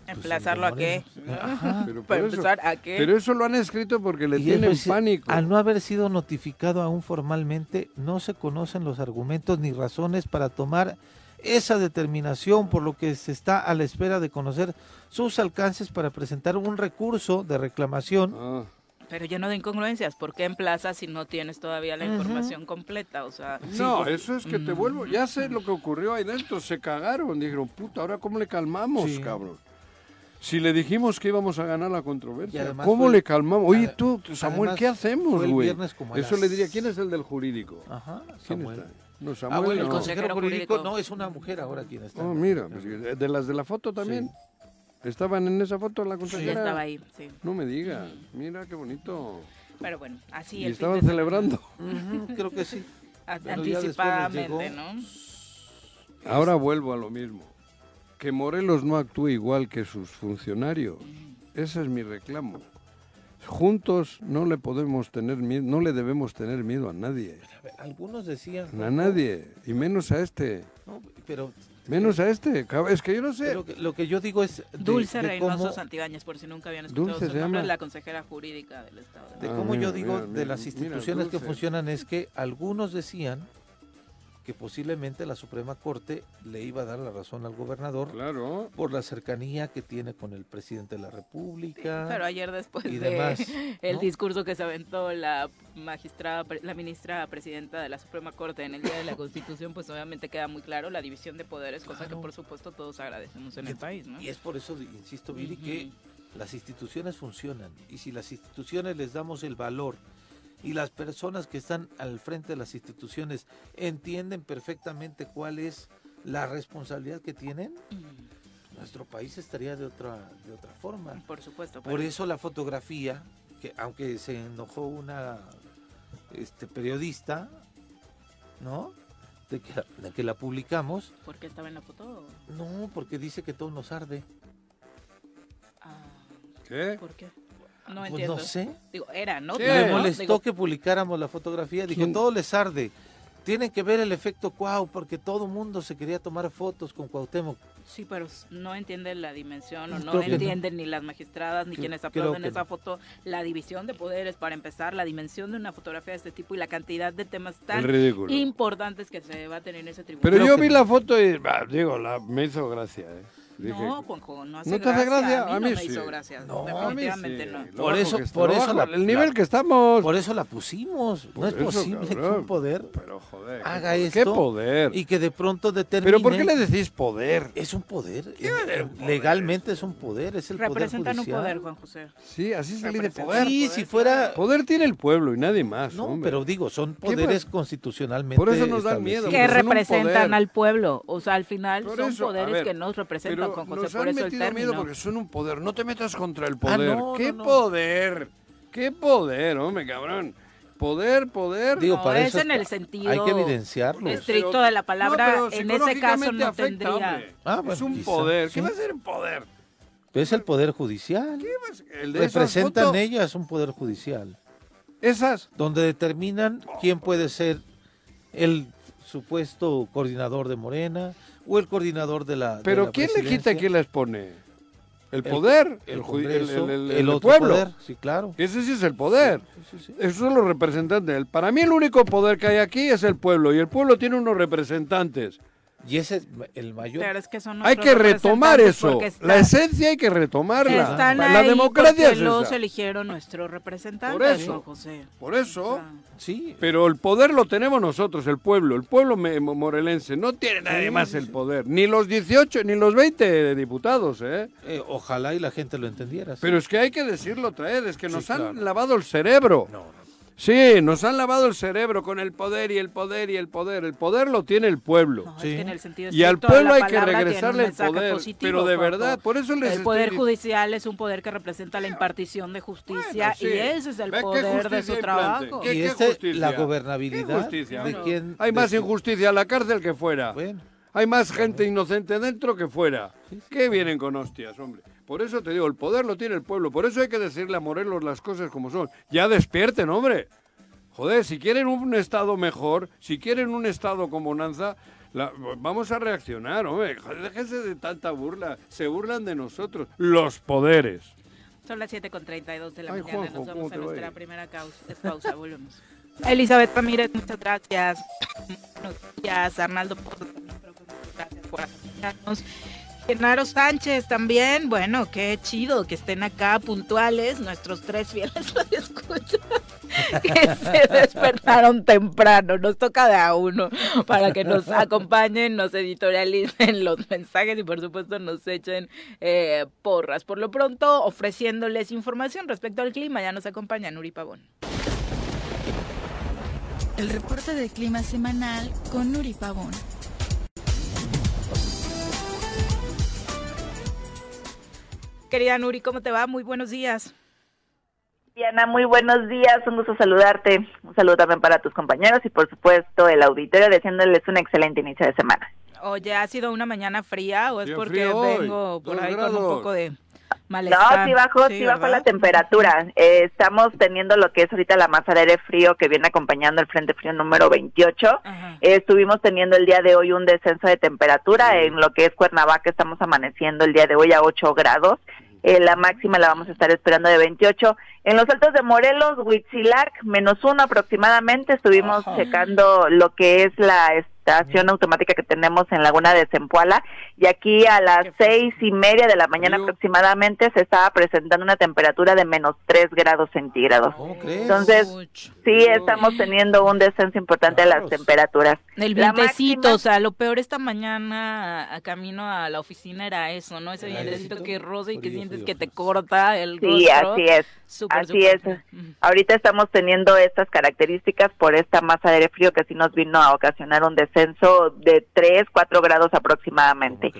¿Emplazarlo a qué? Ajá. Pero, por Para eso, empezar, ¿a qué? pero eso lo han escrito porque le Y tienen dice, pánico. Al no haber sido notificado aún formalmente, no se conocen los argumentos ni razones para tomar esa determinación, por lo que se está a la espera de conocer sus alcances para presentar un recurso de reclamación. Ah, Pero lleno de incongruencias. ¿Por qué emplazas si no tienes todavía la información completa? O sea, no, eso es que te vuelvo. Ya sé lo que ocurrió ahí dentro. Se cagaron. Dijeron, puta, ¿ahora cómo le calmamos, Sí. cabrón? Si le dijimos que íbamos a ganar la controversia, ¿cómo fue- le calmamos? Oye, tú, Samuel, además ¿qué hacemos, güey? Eso las- le diría, ¿quién es el del jurídico? Ajá, ¿Quién Samuel. está? No, Ah, bueno, el no. consejero jurídico no, es una mujer ahora quien está. Oh, mira, pues, de las de la foto también. ¿Estaban en esa foto la sí, consejera? estaba ahí, sí. No me digas. Mira qué bonito. Pero bueno, así y el fin estaban de celebrando. Creo que sí. Anticipadamente. ¿no? Ahora vuelvo a lo mismo. Que Morelos no actúe igual que sus funcionarios. Ese es mi reclamo. Juntos no le podemos tener miedo, no le debemos tener miedo a nadie. Algunos decían. A nadie. Y menos a este. No, pero Menos a este. Es que yo no sé. lo que, lo que yo digo es. de- Dulce de Reynoso cómo- Santibáñez, por si nunca habían escuchado Dulce su se nombre, llama. es la consejera jurídica del Estado. De Ah, cómo mira, yo digo mira, de las mira, instituciones que funcionan es que algunos decían que posiblemente la Suprema Corte le iba a dar la razón al gobernador Claro. por la cercanía que tiene con el presidente de la República. Pero ayer después y de demás, el ¿no? discurso que se aventó la magistrada, pre- la ministra presidenta de la Suprema Corte en el Día de la Constitución, pues obviamente queda muy claro la división de poderes, cosa que por supuesto todos agradecemos en Y el país, ¿no? Y es por eso, insisto, Viri, que las instituciones funcionan. Y si las instituciones les damos el valor y las personas que están al frente de las instituciones entienden perfectamente cuál es la responsabilidad que tienen, Mm, nuestro país estaría de otra, de otra forma. Por supuesto. Por pero- eso la fotografía, que aunque se enojó una este, periodista, ¿no? De que, de que la publicamos, ¿Por qué estaba en la foto? no, porque dice que todo nos arde. Ah, ¿Qué? ¿Por qué? No Pues entiendo. no sé. Digo, era, ¿no? ¿Qué? Le ¿No? molestó Digo, que publicáramos la fotografía. Dijo, ¿Quién? todo les arde. Tienen que ver el efecto Cuau, porque todo mundo se quería tomar fotos con Cuauhtémoc. Sí, pero no entienden la dimensión o Creo no entienden ni las magistradas ni Creo- quienes aplauden esa no. foto, la división de poderes para empezar, la dimensión de una fotografía de este tipo y la cantidad de temas tan importantes que se debaten en ese tribunal. Pero Creo yo vi no. la foto y, bah, digo, la, me hizo gracia. ¿eh? Dije, No, Juanjo, no hace ¿No te hace gracia? A A mí, no me sí. hizo gracia. No, a mí Definitivamente sí, no. Por eso- que por eso la- el nivel la- que estamos. Por eso la pusimos. Por no es eso, posible que cabrón. un poder Pero joder. haga ¿qué, esto ¿Qué poder? y que de pronto determine. Pero ¿por qué le decís poder? Es un poder. ¿Qué Eh, poder? Legalmente es un poder, es el Representan poder un poder, Juan José. Sí, así se le de poder. Sí, si fuera... Poder tiene el pueblo y nadie más, No, hombre. pero digo, son ¿Qué poderes constitucionalmente Por eso nos dan miedo. Que representan poder. al pueblo. O sea, al final son poderes que nos representan, Pero Juan José. nos Por han eso el metido miedo porque son un poder. No te metas contra el Ah, poder. no, ¿Qué no, no. poder? ¿Qué poder, hombre, cabrón? Poder, poder. Digo, No, para es eso en el sentido Hay que evidenciarlo. estricto de la palabra. No, en ese caso no afecta, tendría. Ah, es un quizá, poder. sí. ¿Qué va a ser un poder? Es el poder judicial. El de esas Representan fotos, ellas un poder judicial. Esas. donde determinan quién puede ser el supuesto coordinador de Morena o el coordinador de la de Pero la ¿quién le quita quién les pone? El poder, el, el, el- Congreso, el- el- el el otro pueblo. poder, sí, claro. Ese sí es el poder. Sí, sí, sí. Esos son los representantes. Para mí el único poder que hay aquí es el pueblo y el pueblo tiene unos representantes. Y ese es el mayor. Pero es que son Hay que retomar eso. La esencia hay que retomarla. Están la ahí democracia es los esa. eligieron nuestros representantes, Por eso. José. Por eso. Ah. Sí, Pero el poder lo tenemos nosotros, el pueblo. El pueblo morelense no tiene nadie más el poder. Ni los 18, ni los 20 diputados, ¿eh? eh, ojalá y la gente lo entendiera. sí. Pero es que hay que decirlo otra vez, es que Sí, nos han lavado el cerebro. No, no. Sí, nos han lavado el cerebro con el poder y el poder y el poder. El poder lo tiene el pueblo. No, es Sí. que en el sentido Y al pueblo hay que regresarle el poder, positivo, pero de verdad, por eso les El estoy poder dic- judicial es un poder que representa la impartición de justicia Bueno, sí. y ese es el qué poder de su trabajo. ¿Qué- y qué este, justicia? la ¿Qué gobernabilidad justicia? de Bueno. quién- Hay más injusticia en la cárcel que fuera. Bueno, Hay más gente inocente dentro que fuera. Sí, sí, ¿Qué vienen con hostias, hombre? Por eso te digo, el poder lo tiene el pueblo. Por eso hay que decirle a Morelos las cosas como son. Ya despierten, hombre. Joder, si quieren un estado mejor, si quieren un estado con bonanza, la- vamos a reaccionar, hombre. Joder, déjense de tanta burla. Se burlan de nosotros, los poderes. Son las 7 con 32 de la Ay, mañana. Juanjo, Nos ¿cómo vamos te a va a nuestra ir? primera causa, pausa. Volvemos. Elizabeth Ramírez, muchas gracias. Buenos días. Arnaldo Pozo, gracias por acompañarnos. Genaro Sánchez también, bueno, qué chido que estén acá puntuales, nuestros tres fieles los escuchan, que se despertaron temprano, nos toca de a uno para que nos acompañen, nos editorialicen los mensajes y por supuesto nos echen eh, porras. Por lo pronto, ofreciéndoles información respecto al clima, ya nos acompaña Nuri Pavón. El reporte de clima semanal con Nuri Pavón. Querida Nuri, ¿cómo te va? Muy buenos días. Diana, muy buenos días, un gusto saludarte. Un saludo también para tus compañeros y por supuesto el auditorio, deseándoles un excelente inicio de semana. Oye, ¿ha sido una mañana fría o es Bien porque hoy, vengo por ahí con un poco de No, malestar? sí bajó, sí, bajó ¿verdad? la temperatura. Eh, estamos teniendo lo que es ahorita la masa de aire frío que viene acompañando el Frente Frío número 28. Ajá. Eh, estuvimos teniendo el día de hoy un descenso de temperatura en lo que es Cuernavaca, estamos amaneciendo el día de hoy a 8 grados. Eh, la máxima la vamos a estar esperando de 28. En los altos de Morelos, Huitzilac, menos uno aproximadamente. Estuvimos Ajá. checando lo que es la estación automática que tenemos en Laguna de Zempoala. Y aquí a las seis y media de la mañana aproximadamente se estaba presentando una temperatura de menos 3 grados centígrados. Entonces, Sí, estamos teniendo un descenso importante de las temperaturas. El vientecito, máxima- o sea, lo peor esta mañana a, camino a la oficina era eso, ¿no? Ese vientecito que roza y que Frío, sientes frío, que te corta el Sí, rostro. así es. Así es. Ahorita estamos teniendo estas características por esta masa de aire frío que sí nos vino a ocasionar un descenso de 3, 4 grados aproximadamente.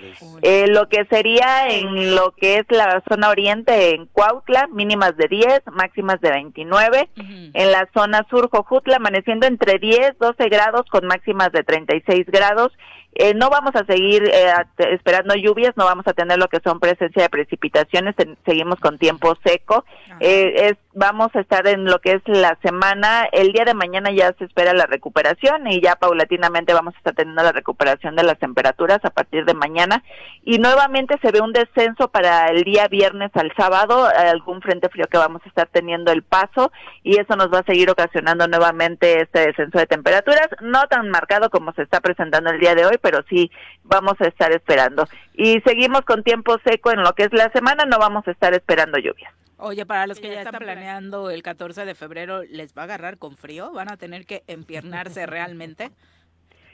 Eh, lo que sería en lo que es la zona oriente en Cuautla, mínimas de 10, máximas de 29. Ujú. En la zona sur, Jojutla, amaneciendo entre 10, 12 grados con máximas de 36 grados. Eh, no vamos a seguir eh, esperando lluvias, no vamos a tener lo que son presencia de precipitaciones, seguimos con tiempo seco. Eh, es, vamos a estar en lo que es la semana, el día de mañana ya se espera la recuperación y ya paulatinamente vamos a estar teniendo la recuperación de las temperaturas a partir de mañana y nuevamente se ve un descenso para el día viernes al sábado, algún frente frío que vamos a estar teniendo el paso y eso nos va a seguir ocasionando nuevamente este descenso de temperaturas, no tan marcado como se está presentando el día de hoy, pero sí vamos a estar esperando. Y seguimos con tiempo seco en lo que es la semana, no vamos a estar esperando lluvias. Oye, para los que ya están planeando el 14 de febrero, ¿les va a agarrar con frío? ¿Van a tener que empiernarse realmente?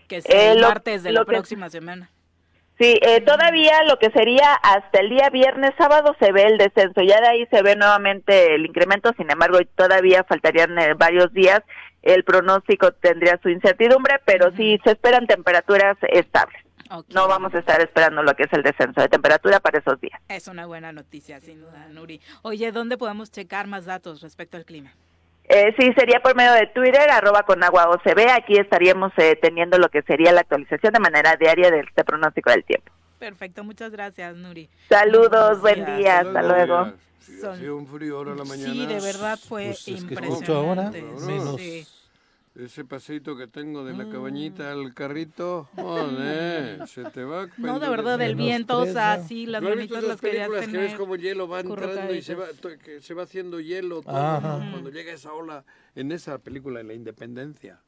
Que es Eh, el lo- martes de la que- próxima semana. Sí, eh, todavía lo que sería hasta el día viernes, sábado se ve el descenso, ya de ahí se ve nuevamente el incremento, sin embargo todavía faltarían eh, varios días, el pronóstico tendría su incertidumbre, pero sí se esperan temperaturas estables. No vamos a estar esperando lo que es el descenso de temperatura para esos días. Es una buena noticia, sin duda, Nuri. Oye, ¿dónde podemos checar más datos respecto al clima? Eh, sí, sería por medio de Twitter, arroba con agua OCB. Aquí estaríamos eh, teniendo lo que sería la actualización de manera diaria de este pronóstico del tiempo. Perfecto, muchas gracias, Nuri. Saludos, Buenos buen días. día, hasta luego. Sí, Son- hacía un frío ahora a la mañana. Sí, de verdad fue Pues es que impresionante. mucho ahora, Vámonos. menos. Sí. Ese paseito que tengo de la Mm. cabañita al carrito, joder, se te va. a No, de verdad, el Menos viento, o tres, sea, ¿no? sí, las ¿No esas las querías películas que tener. ves como hielo va entrando y se va, que se va haciendo hielo todo. ¿no? cuando llega esa ola en esa película de la Independencia.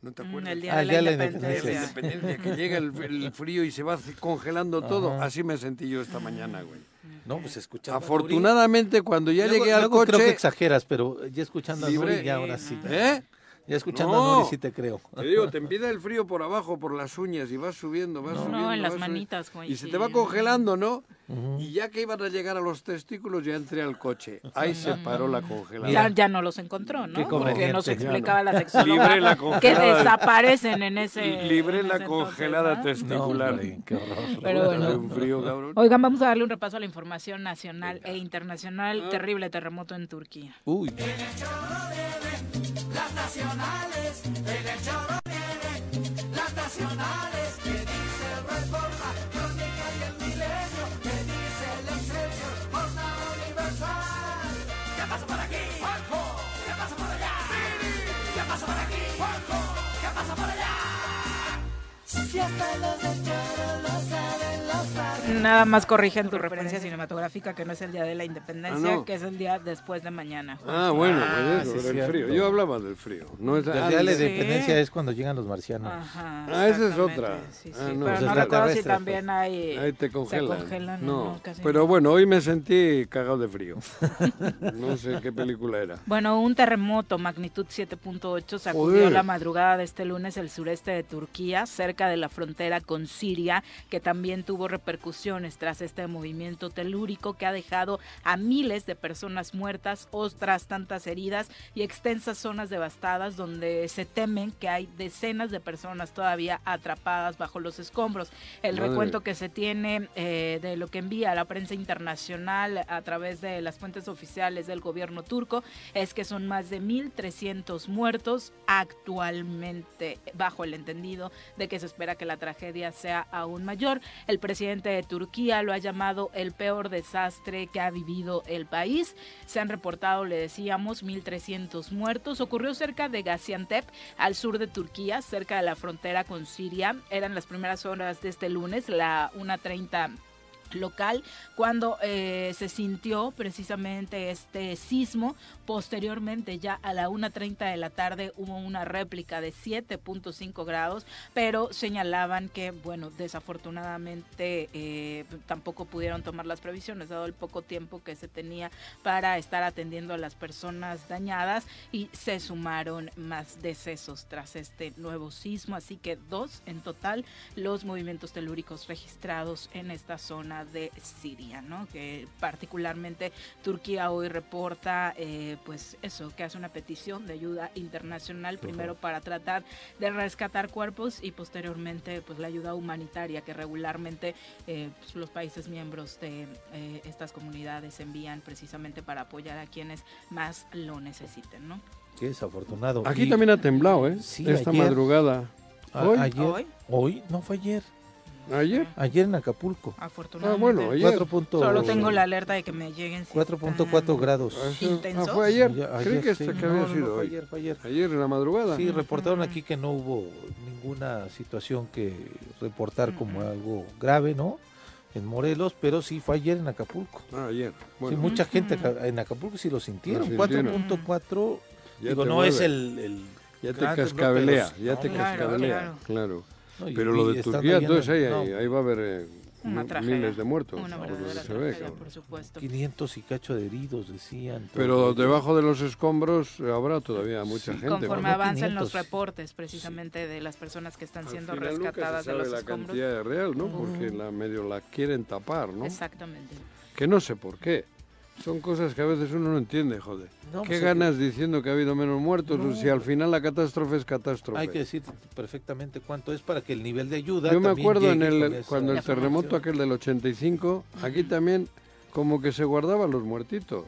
¿No te Mm, acuerdas? el día Ah, de el la día de la De la independencia. independencia, que llega el, el frío y se va congelando todo. Ajá. Así me sentí yo esta mañana, güey. No, pues escuchando. a Afortunadamente, cuando ya luego- llegué al luego creo que coche... exageras, pero ya escuchando a Libre. Nuri, ya ahora sí. ¿Eh? Ya escuchando a No. Nuri sí te creo. Te digo, te empieza el frío por abajo, por las uñas, y vas subiendo, vas No, subiendo. en las manitas, güey, Y se te va congelando, ¿no? Y ya que iban a llegar a los testículos, ya entré al coche. Ahí se paró la Ya, congelación. ya no los encontró, ¿no? Qué Porque nos no. explicaba la Libre sexóloga la que congelada. desaparecen en ese Libre en la ese congelada ¿no? No, testicular. qué horror. Pero bueno. Hace un frío, cabrón. Oigan, vamos a darle un repaso a la información nacional e internacional. Ah. Terrible terremoto en Turquía. Uy, Las nacionales, en el choro vienen las nacionales, que dice Reforma, Crónica y el Milenio, que dice el Excelsior, Jornada Universal. ¿Qué pasa por aquí? Juanjo, ¿qué pasa por allá? ¿Qué pasa por aquí? Juanjo, ¿qué pasa por allá? Si hasta los del choro lo saben. Nada más corrigen tu referencia cinematográfica, que no es el día de la independencia, Ah, no. que es el día después de mañana. Ah, bueno, Ah, pues eso, sí, del frío. Yo hablaba del frío. No es, el ah, día de la Sí. independencia es cuando llegan los marcianos. Ajá, Ah, esa es otra. Sí, sí. Ah, no. Pero Pues no recuerdo si extraterrestres, también pues. hay... Ahí te Se congelan. congelan, no, pero no. bueno, hoy me sentí cagado de frío. no sé qué película era. Bueno, un terremoto magnitud 7.8 sacudió Joder. la madrugada de este lunes el sureste de Turquía, cerca de la frontera con Siria, que también tuvo repercusiones tras este movimiento telúrico que ha dejado a miles de personas muertas, otras tantas heridas y extensas zonas devastadas donde se temen que hay decenas de personas todavía atrapadas bajo los escombros. El Madre. recuento que se tiene eh, de lo que envía la prensa internacional a través de las fuentes oficiales del gobierno turco es que son más de 1.300 muertos actualmente, bajo el entendido de que se espera que la tragedia sea aún mayor. El presidente de Turquía lo ha llamado el peor desastre que ha vivido el país. Se han reportado, le decíamos, 1.300 muertos. Ocurrió cerca de Gaziantep, al sur de Turquía, cerca de la frontera con Siria. Eran las primeras horas de este lunes, la 1.30 local cuando eh, se sintió precisamente este sismo. Posteriormente ya a la 1.30 de la tarde hubo una réplica de 7.5 grados pero señalaban que bueno desafortunadamente eh, tampoco pudieron tomar las previsiones dado el poco tiempo que se tenía para estar atendiendo a las personas dañadas y se sumaron más decesos tras este nuevo sismo. Así que dos en total los movimientos telúricos registrados en esta zona de Siria, ¿no? Que particularmente Turquía hoy reporta, eh, pues eso, que hace una petición de ayuda internacional, primero para tratar de rescatar cuerpos y posteriormente, pues la ayuda humanitaria que regularmente eh, pues, los países miembros de eh, estas comunidades envían precisamente para apoyar a quienes más lo necesiten, ¿no? Qué desafortunado. Aquí Y- también ha temblado, ¿eh? Sí, Esta ayer. madrugada. a- ¿Hoy? ayer, ¿Hoy? hoy, no fue ayer. ¿Ayer? Ayer en Acapulco. Afortunadamente. Ah, bueno, ayer. 4 punto- Solo tengo la alerta de que me lleguen. si 4.4 están- grados. Ah, eso- ¿Intensos? ah, fue ayer. Ya- Creí ayer, que, sí. este- que No, había no, sido no, fue hoy. ayer, fue ayer. Ayer en la madrugada. Sí, reportaron Ujú. aquí que no hubo ninguna situación que reportar como Ujú. algo grave, ¿no? En Morelos, pero sí fue ayer en Acapulco. Ah, ayer. Sí, Bueno, mucha Ujú. gente en Acapulco sí lo sintieron. Lo sintieron. 4.4, ya digo, te no mueve. es el... el Ya te gran temblor, cascabelea, ya no, te Claro, cascabelea, claro. No, y- Pero lo de Turquía, entonces ahí, no, ahí, ahí va a haber eh, Una mi- tragedia. miles de muertos. Una por verdadera se ve, por supuesto. 500 y cacho de heridos, decían. Pero debajo de los escombros eh, habrá todavía mucha Sí, gente. Conforme ¿no? avancen los 500. reportes precisamente de las personas que están Al siendo final nunca se rescatadas de sabe los la escombros. cantidad real, ¿no? Porque la medio la quieren tapar, ¿no? Exactamente. Que no sé por qué. Son cosas que a veces uno no entiende, joder. No, ¿Qué pues es ganas diciendo que ha habido menos muertos No. si al final la catástrofe es catástrofe? Hay que decir perfectamente cuánto es para que el nivel de ayuda. Yo me acuerdo en el, cuando el terremoto aquel del 85, aquí también como que se guardaban los muertitos.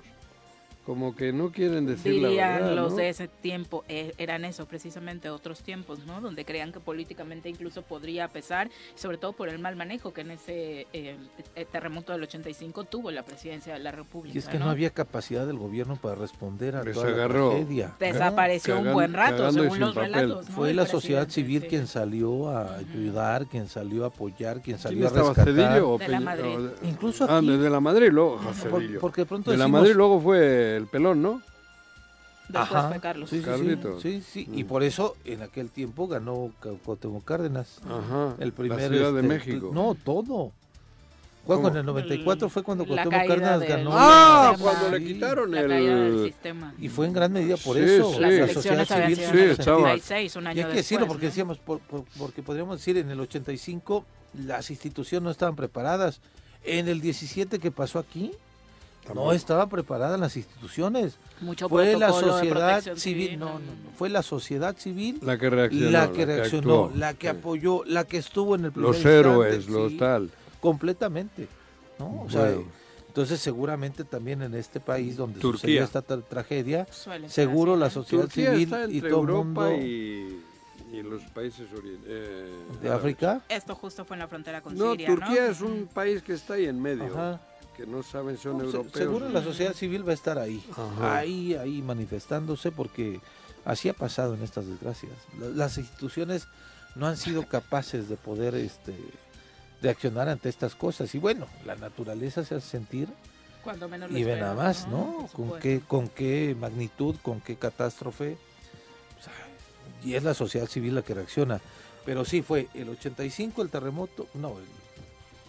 Como que no quieren decir la Dirían verdad, los ¿no? de ese tiempo, eh, eran eso, precisamente otros tiempos, ¿no? Donde creían que políticamente incluso podría pesar, sobre todo por el mal manejo que en ese eh, eh, terremoto del 85 tuvo la presidencia de la República. Y es que no había capacidad del gobierno para responder a Les toda la agarró. tragedia. Desapareció un buen rato, según los papel. relatos. ¿no? Fue la sociedad civil sí. quien salió a ayudar, quien salió a apoyar, quien ¿Quién salió a rescatar. Cedillo o De la Madrid. o de- Incluso Ah, aquí- de, de la Madrid luego Por- porque de pronto de la Madrid luego fue el pelón, ¿no? Después Ajá, fue Carlos. Sí, sí, sí, Carlitos. sí, sí, Y Mm. por eso en aquel tiempo ganó Cuauhtémoc Cárdenas. Ajá. El primer la Ciudad de este, México. No, todo. Cuando en el 94 fue cuando La Cuauhtémoc Cárdenas ganó. Ah, la- cuando le Sí. quitaron La caída del el... sistema. Y fue en gran medida por Sí, eso. sí. Las La elecciones sociedad habían civil sido sí, en el estaba- 86, un Y año hay que decirlo porque ¿no? decíamos, por- por- porque podríamos decir en el 85 las instituciones no estaban preparadas. En el 17 que pasó aquí, no Tampoco. estaban preparadas las instituciones. Mucho Fue la sociedad civil, no, no, no, fue la sociedad civil La que reaccionó. la que reaccionó, actuó. la que Sí. apoyó, la que estuvo en el primer Los instante, héroes, los sí, tal. completamente. ¿no? O sea, entonces seguramente también en este país donde Turquía. sucedió esta tra- tragedia, seguro así, la ¿no? sociedad Turquía civil está y todo el mundo y, y los países eh, de. África. Esto justo fue en la frontera con No, Siria, Turquía ¿no? es un país que está ahí en medio, Ajá. Que no saben si son No, europeos. seguro la sociedad civil va a estar ahí, Ajá. ahí, ahí manifestándose porque así ha pasado en estas desgracias. La- Las instituciones no han sido capaces de poder este de accionar ante estas cosas y bueno, la naturaleza se hace sentir Cuando menos lo y ve nada más, ¿no? Por Con qué con qué magnitud, con qué catástrofe. O sea, y es la sociedad civil la que reacciona. Pero sí fue el 85 el terremoto, no, el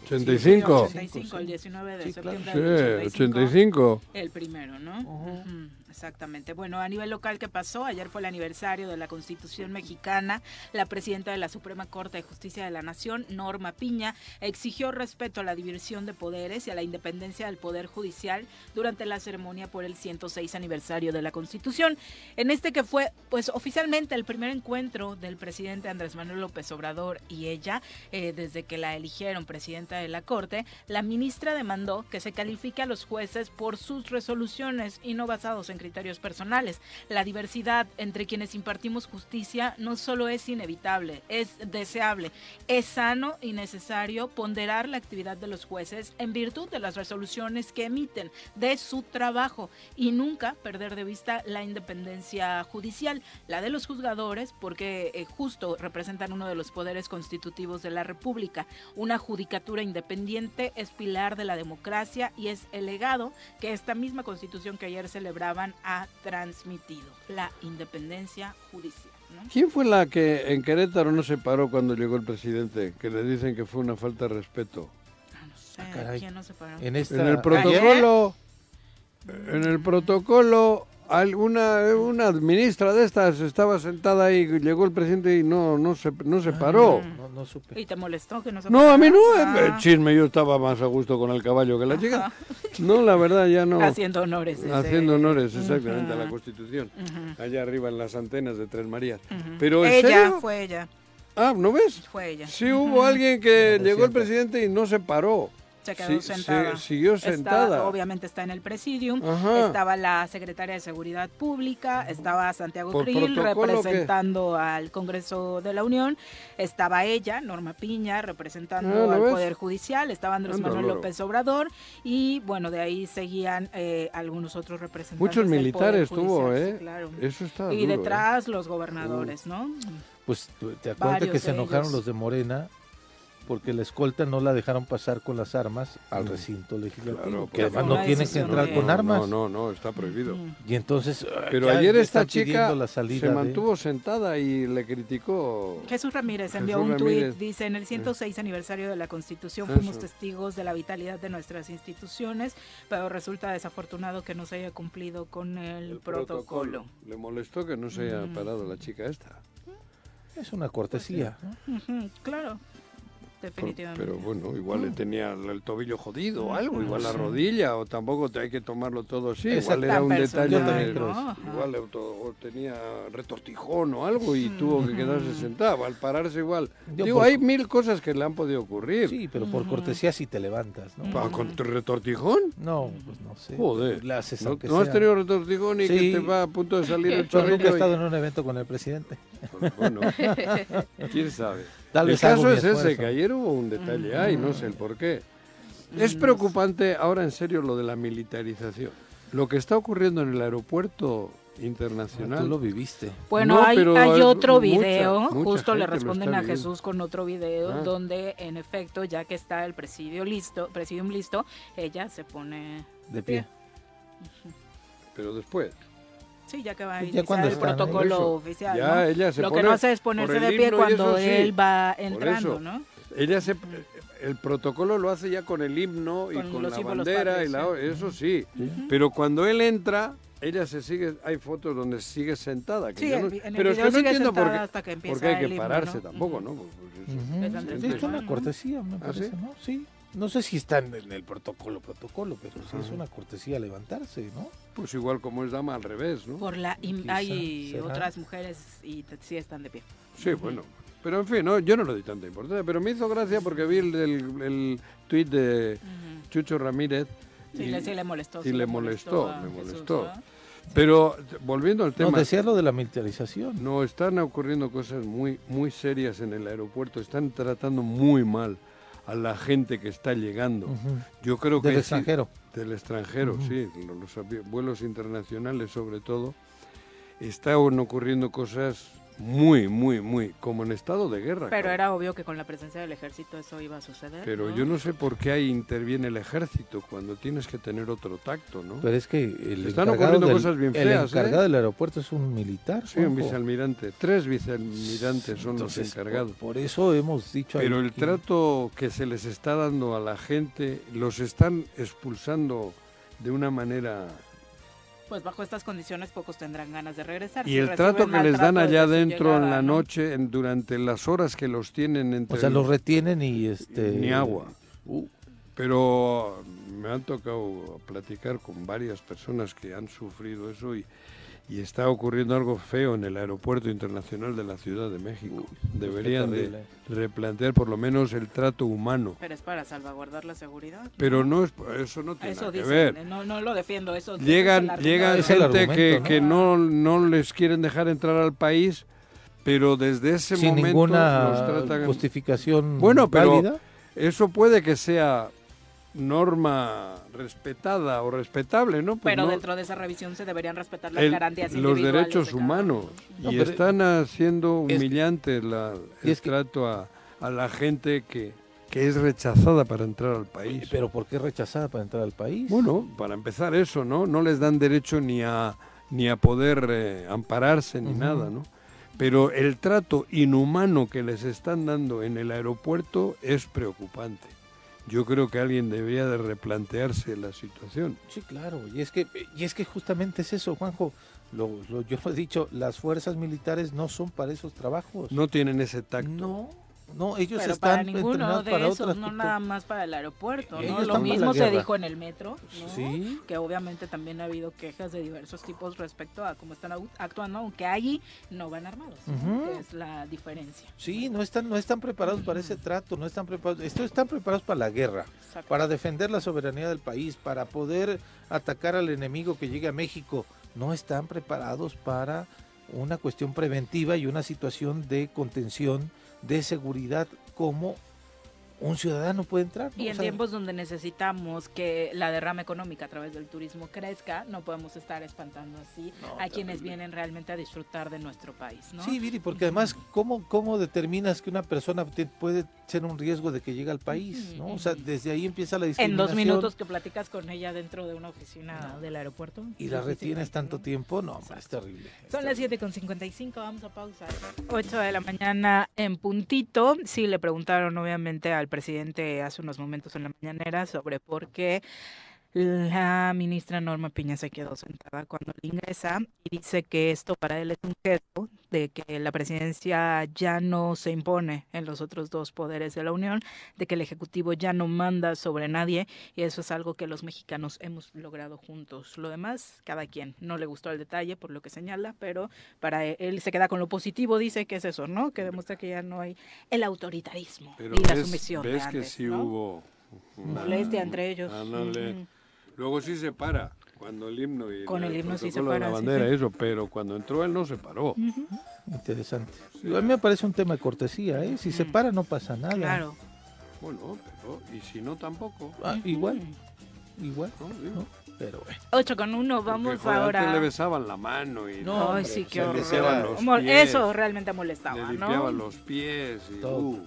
85. 85, el 19 de Sí, claro. septiembre Sí, del 85. 85. El primero, ¿no? Ujú. Ujú, Exactamente. Bueno, a nivel local, ¿qué pasó? Ayer fue el aniversario de la Constitución mexicana. La presidenta de la Suprema Corte de Justicia de la Nación, Norma Piña, exigió respeto a la división de poderes y a la independencia del Poder Judicial durante la ceremonia por el 106 aniversario de la Constitución. En este que fue, pues, oficialmente el primer encuentro del presidente Andrés Manuel López Obrador y ella, eh, desde que la eligieron presidenta de la Corte, la ministra demandó que se califique a los jueces por sus resoluciones y no basados en criterios personales. La diversidad entre quienes impartimos justicia no solo es inevitable, es deseable, es sano y necesario ponderar la actividad de los jueces en virtud de las resoluciones que emiten, de su trabajo y nunca perder de vista la independencia judicial, la de los juzgadores, porque eh, justo representan uno de los poderes constitutivos de la República. Una judicatura independiente es pilar de la democracia y es el legado que esta misma constitución que ayer celebraban ha transmitido, la independencia judicial. ¿no? ¿Quién fue la que en Querétaro no se paró cuando llegó el presidente? Que le dicen que fue una falta de respeto. Ah, no sé, Ah. ¿quién no se paró? en esta En el ayer- protocolo, en el protocolo, alguna una ministra de estas estaba sentada ahí, llegó el presidente y no no se no se paró. no, no supe. ¿Y te molestó que no se No, parara? a mí no, eh, Ah, chisme, yo estaba más a gusto con el caballo que la chica. No, la verdad ya no. Haciendo honores. ese- Haciendo honores exactamente a la Constitución. Allá arriba en las antenas de Tres Marías. ujú. Pero ¿en ella, serio? fue ella, Ah, ¿no ves? fue ella. Sí hubo alguien que llegó el presidenta. presidente y no se paró. Se quedó Sí, sentada. se- siguió Está- sentada. obviamente está en el presidium. Ajá. Estaba la secretaria de Seguridad Pública, estaba Santiago Krill representando al Congreso de la Unión, estaba ella, Norma Piña, representando Ah, ¿lo al ves? Poder Judicial, estaba Andrés Manuel. López Obrador y bueno, de ahí seguían eh, algunos otros representantes. Muchos del militares Poder tuvo, ¿eh? sí, claro. Eso está Y duro, ¿eh? detrás los gobernadores, ¿no? Pues te acuerdas que se enojaron ellos. los de Morena porque la escolta no la dejaron pasar con las armas al recinto legislativo, Claro, que además no tienen que entrar con armas. No, no, no, está prohibido. Y entonces, Pero ya- ayer esta chica la salida se de- mantuvo sentada y le criticó. Jesús Ramírez envió Jesús un tuit, dice, en el 106 aniversario de la Constitución Eso. fuimos testigos de la vitalidad de nuestras instituciones, pero resulta desafortunado que no se haya cumplido con el, protocolo. Le molestó que no se haya Mm. parado la chica esta. Es una cortesía. claro, Por- definitivamente. Pero bueno, igual Mm. le tenía el, el tobillo jodido o algo, Mm, igual la sí. rodilla, o tampoco te hay que tomarlo todo así. Igual era un personal, detalle, de- ¿no? Igual o tenía retortijón o algo y tuvo que quedarse sentado. Al pararse igual. Yo Digo, por- hay mil cosas que le han podido ocurrir. Sí, pero por cortesía si te levantas, ¿no? Pa- ¿Con tu retortijón? No, pues no sé. Joder. La ¿No, has tenido retortijón y que Sí. te va a punto de salir el Yo nunca he chorrillo? y- estado en un evento con el presidente. Pues Bueno, quién sabe. Tal el vez caso es ese, que ayer hubo un detalle ahí, no sé el por qué. Es preocupante ahora en serio lo de la militarización. Lo que está ocurriendo en el aeropuerto internacional. Ah, Tú lo viviste. Bueno, No, hay, otro video, mucha justo le responden a. Jesús con otro video, Ah. donde en efecto, ya que está el presidio listo, presidium listo, ella se pone De pie. Pero después. Sí, ya que va a Ya iniciar cuando el protocolo eso, oficial. ya ¿no? ella se Lo que no hace es ponerse de pie cuando eso sí, él va entrando, eso. ¿no? Ella se, el protocolo lo hace ya con el himno y Con la bandera y la, sí. eso sí. Pero cuando él entra, ella se sigue, hay fotos donde sigue sentada. que Sí, no- vi- en el pero es que no entiendo por qué, hasta que empieza por qué hay que el himno, pararse ¿no? tampoco. ¿no? Pues, pues. Ujú. Es una cortesía, me ¿Ah, parece, sí? ¿no? Sí. No sé si está en el protocolo, protocolo, pero sí es una cortesía levantarse, ¿no? Pues igual como es dama al revés, ¿no? Por la Quizá hay será. otras mujeres y sí están de pie. Sí, bueno. Pero en fin, no, yo no le di tanta importancia. Pero me hizo gracia porque vi el, el, el tuit de. Chucho Ramírez. Sí, y- le, sí le molestó. y sí le molestó, a Jesús, molestó. ¿no? Pero volviendo al No, tema. decía lo de la militarización. No, están ocurriendo cosas muy, muy serias en el aeropuerto. Están tratando muy mal a la gente que está llegando. Yo creo que Del sí- extranjero. del extranjero, Ujú. sí, lo- los, vuelos internacionales sobre todo. Están ocurriendo cosas muy, muy, muy, como en estado de guerra. Pero cabrón. era obvio que con la presencia del ejército eso iba a suceder. Pero yo no sé por qué ahí interviene el ejército cuando tienes que tener otro tacto, ¿no? Pero es que el Están encargado ocurriendo del, cosas bien el feas, ¿eh? encargado del aeropuerto es un militar. Sí, un vicealmirante. Tres vicealmirantes son Entonces, los encargados. Por, por eso hemos dicho Pero el que- trato que se les está dando a la gente, los están expulsando de una manera... Pues bajo estas condiciones pocos tendrán ganas de regresar. Y Si el trato que les dan allá desde su dentro en la ¿no? noche, en- durante las horas que los tienen entre... O sea, los retienen y este... Ni agua. Uh, Pero me han tocado platicar con varias personas que han sufrido eso y, y está ocurriendo algo feo en el aeropuerto internacional de la Ciudad de México. Deberían de replantear por lo menos el trato humano. Pero es para salvaguardar la seguridad. Pero no es eso no tiene Eso nada que ver. eh, no, no lo defiendo. Eso, eso es Llegan llegan gente que, ¿no? que no no les quieren dejar entrar al país, pero desde ese sin momento ninguna los tratan justificación Bueno, pero- válida. Eso puede que sea norma respetada o respetable, ¿no? Pues Pero no, dentro de esa revisión se deberían respetar las el- garantías los derechos de humanos No, y están haciendo es- humillante la, el es que- trato a, a la gente que, que es rechazada para entrar al país. Pero ¿por qué rechazada para entrar al país? Bueno, para empezar eso, ¿no? No les dan derecho ni a ni a poder eh, ampararse ni nada, ¿no? Pero el trato inhumano que les están dando en el aeropuerto es preocupante. Yo creo que alguien debería de replantearse la situación. Sí, claro, y es que y es que justamente es eso, Juanjo. Lo, lo- yo lo he dicho, las fuerzas militares no son para esos trabajos. No tienen ese tacto. no, no, ellos Pero están para ninguno de para esos, otras no nada más para el aeropuerto, ¿no? Lo mismo se dijo en el metro, ¿no? Sí. Que obviamente también ha habido quejas de diversos tipos respecto a cómo están actuando, aunque allí no van armados. Que es la diferencia. Sí, no están, no están preparados para ese trato, no están preparados, estos están preparados para la guerra, Exacto. para defender la soberanía del país, para poder atacar al enemigo que llegue a México. No están preparados para una cuestión preventiva y una situación de contención, de seguridad, como un ciudadano puede entrar. ¿no? Y O en sea, tiempos donde necesitamos que la derrama económica a través del turismo crezca, no podemos estar espantando así a quienes vienen realmente a disfrutar de nuestro país, ¿no? Sí, Viri, porque además, ¿cómo, ¿cómo determinas que una persona te- puede ser un riesgo de que llegue al país? ¿no? O sea, desde ahí empieza la en discriminación. dos minutos que platicas con ella dentro de una oficina del aeropuerto. Y la retienes ¿no? tanto tiempo, no, es terrible. Son las 7 con 55, vamos a pausa. 8 de la mañana en puntito. Sí, le preguntaron obviamente al presidente hace unos momentos en la mañanera sobre por qué la ministra Norma Piña se quedó sentada cuando ingresa y dice que esto para él es un gesto de que la presidencia ya no se impone en los otros dos poderes de la Unión, de que el Ejecutivo ya no manda sobre nadie y eso es algo que los mexicanos hemos logrado juntos. Lo demás, cada quien. No le gustó el detalle por lo que señala, pero para él, él se queda con lo positivo, dice que es eso, ¿no? Que demuestra que ya no hay el autoritarismo Pero y la ves, sumisión. de ves que sí ¿no? hubo Molestia entre ellos. ándale. Ujú. Luego sí se para, cuando el himno y Con el himno sí se para, la sí, bandera, sí. eso, pero cuando entró él no se paró. Interesante. Digo, A mí me parece un tema de cortesía, ¿eh? Si se para no pasa nada. Claro. Bueno, pero y si no tampoco. Ah, igual, igual, ¿no? Pero bueno. 8 con 1, porque, vamos joder, antes ahora. le besaban la mano y No, hombre, sí, qué le horror. los pies, Eso realmente le molestaba, limpiaban ¿no? los pies y Todo.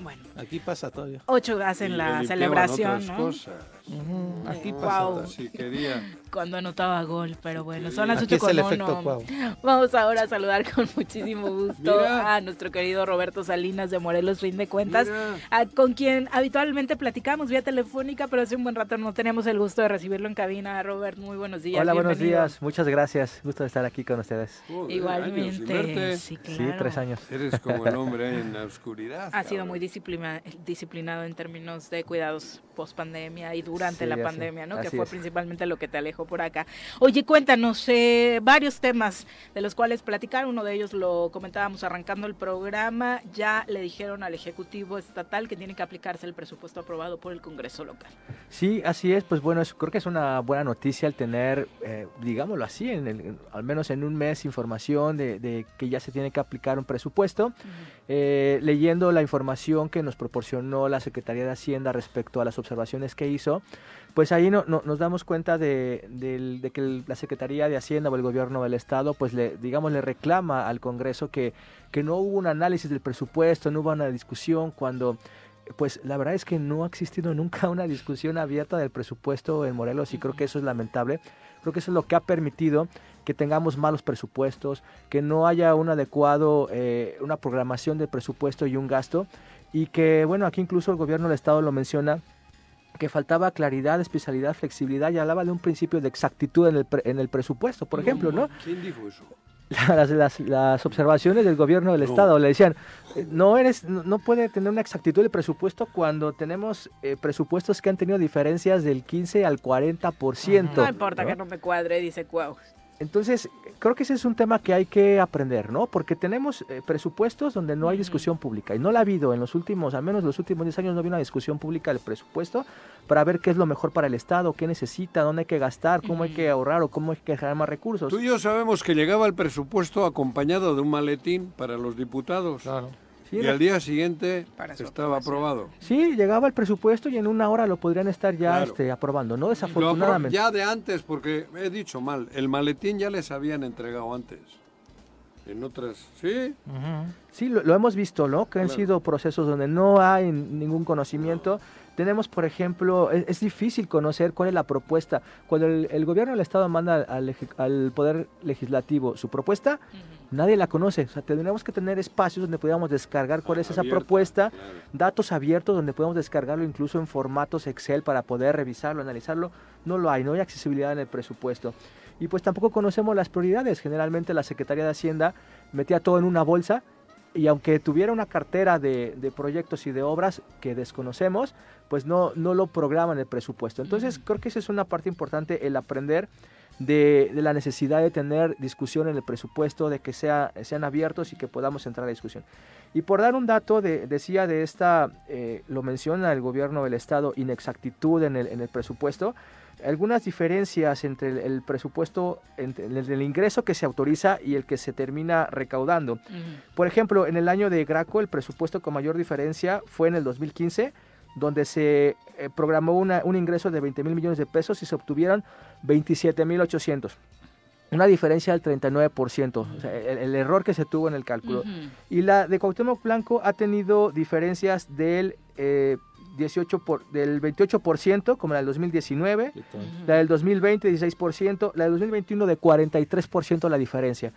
Uh, Bueno, Aquí pasa todavía. 8 y hacen le la celebración, otras ¿no? cosas. Ujú, Aquí Wow. pasa. Si quería. Cuando anotaba gol, pero bueno, son las Aquí 8 es con el 1. efecto Cuau. Vamos ahora a saludar con muchísimo gusto Mira. a nuestro querido Roberto Salinas de Morelos, fin de cuentas, a- con quien habitualmente platicamos vía telefónica, pero hace un buen rato no tenemos el gusto de recibirlo en cabina. Robert, muy buenos días. Hola, buenos días. Muchas gracias. Gusto de estar aquí con ustedes. Joder, sin Igualmente, sí, tres años. Eres como el hombre en la oscuridad. Ha sido muy disciplina- disciplinado en términos de cuidados post pandemia y durante Sí, la así- pandemia, ¿no? Que fue es. principalmente lo que te alejó por acá. Oye, cuéntanos eh, varios temas de los cuales platicar. Uno de ellos lo comentábamos arrancando el programa. Ya le dijeron al Ejecutivo Estatal que tiene que aplicarse el presupuesto aprobado por el Congreso local. Sí, así es. Pues bueno, es- creo que es una buena noticia el tener, eh, digámoslo así, en el- al menos en un mes información de, de que ya se tiene que aplicar un presupuesto. Eh, leyendo la información que nos proporcionó la Secretaría de Hacienda respecto a las observaciones que hizo, pues ahí no, no- nos damos cuenta de, del- de que la Secretaría de Hacienda o el gobierno del Estado, pues le, digamos, le reclama al Congreso que, que no hubo un análisis del presupuesto, no hubo una discusión cuando... Pues la verdad es que no ha existido nunca una discusión abierta del presupuesto en Morelos y creo que eso es lamentable. Creo que eso es lo que ha permitido que tengamos malos presupuestos, que no haya un adecuado, eh, una programación de presupuesto y un gasto, y que, bueno, aquí incluso el gobierno del Estado lo menciona, que faltaba claridad, especialidad, flexibilidad, y hablaba de un principio de exactitud en el, pre- en el presupuesto, por ejemplo, ¿no? ¿Quién dijo eso? las, las- las observaciones del gobierno del No. estado le decían eh, no eres no, no puede tener una exactitud el presupuesto cuando tenemos eh, presupuestos que han tenido diferencias del 15 al 40%. No importa ¿no? que no me cuadre, dice Cuau. Entonces, creo que ese es un tema que hay que aprender, ¿no? Porque tenemos eh, presupuestos donde no hay discusión pública y no la ha habido en los últimos, al menos los últimos 10 años no había una discusión pública del presupuesto para ver qué es lo mejor para el Estado, qué necesita, dónde hay que gastar, cómo hay que ahorrar o cómo hay que generar más recursos. Tú y yo sabemos que llegaba el presupuesto acompañado de un maletín para los diputados. Claro. Sí, y era- al día siguiente estaba aprobado. Sí, llegaba el presupuesto y en una hora lo podrían estar ya Claro. este, aprobando, ¿no? Desafortunadamente. ya de antes, porque he dicho mal, el maletín ya les habían entregado antes. En otras, sí. Sí, lo, lo hemos visto, ¿no? Que han sido procesos donde no hay ningún conocimiento. Tenemos, por ejemplo, es, es difícil conocer cuál es la propuesta. Cuando el, el gobierno del Estado manda al, eje- al Poder Legislativo su propuesta, nadie la conoce. O sea, tendríamos que tener espacios donde podamos descargar cuál es esa Abierta, propuesta, claro. datos abiertos donde podemos descargarlo incluso en formatos Excel para poder revisarlo, analizarlo. No lo hay, no hay accesibilidad en el presupuesto. Y pues tampoco conocemos las prioridades. Generalmente la Secretaría de Hacienda metía todo en una bolsa y aunque tuviera una cartera de, de proyectos y de obras que desconocemos, pues no, no lo programa en el presupuesto. Entonces creo que esa es una parte importante, el aprender de, de la necesidad de tener discusión en el presupuesto, de que sea, sean abiertos y que podamos entrar a la discusión. Y por dar un dato, de, decía de esta, eh, lo menciona el gobierno del Estado, inexactitud en el, en el presupuesto, algunas diferencias entre el, el presupuesto, entre el, el ingreso que se autoriza y el que se termina recaudando. Por ejemplo, en el año de Graco, el presupuesto con mayor diferencia fue en el 2015, donde se eh, programó una- un ingreso de 20 mil millones de pesos y se obtuvieron 27 mil 800. Una diferencia del 39%, o sea, el, el error que se tuvo en el cálculo. Y la de Cuauhtémoc Blanco ha tenido diferencias del, eh, 18 por, del 28%, como la del 2019, la del 2020 16%, la del 2021 de 43% la diferencia.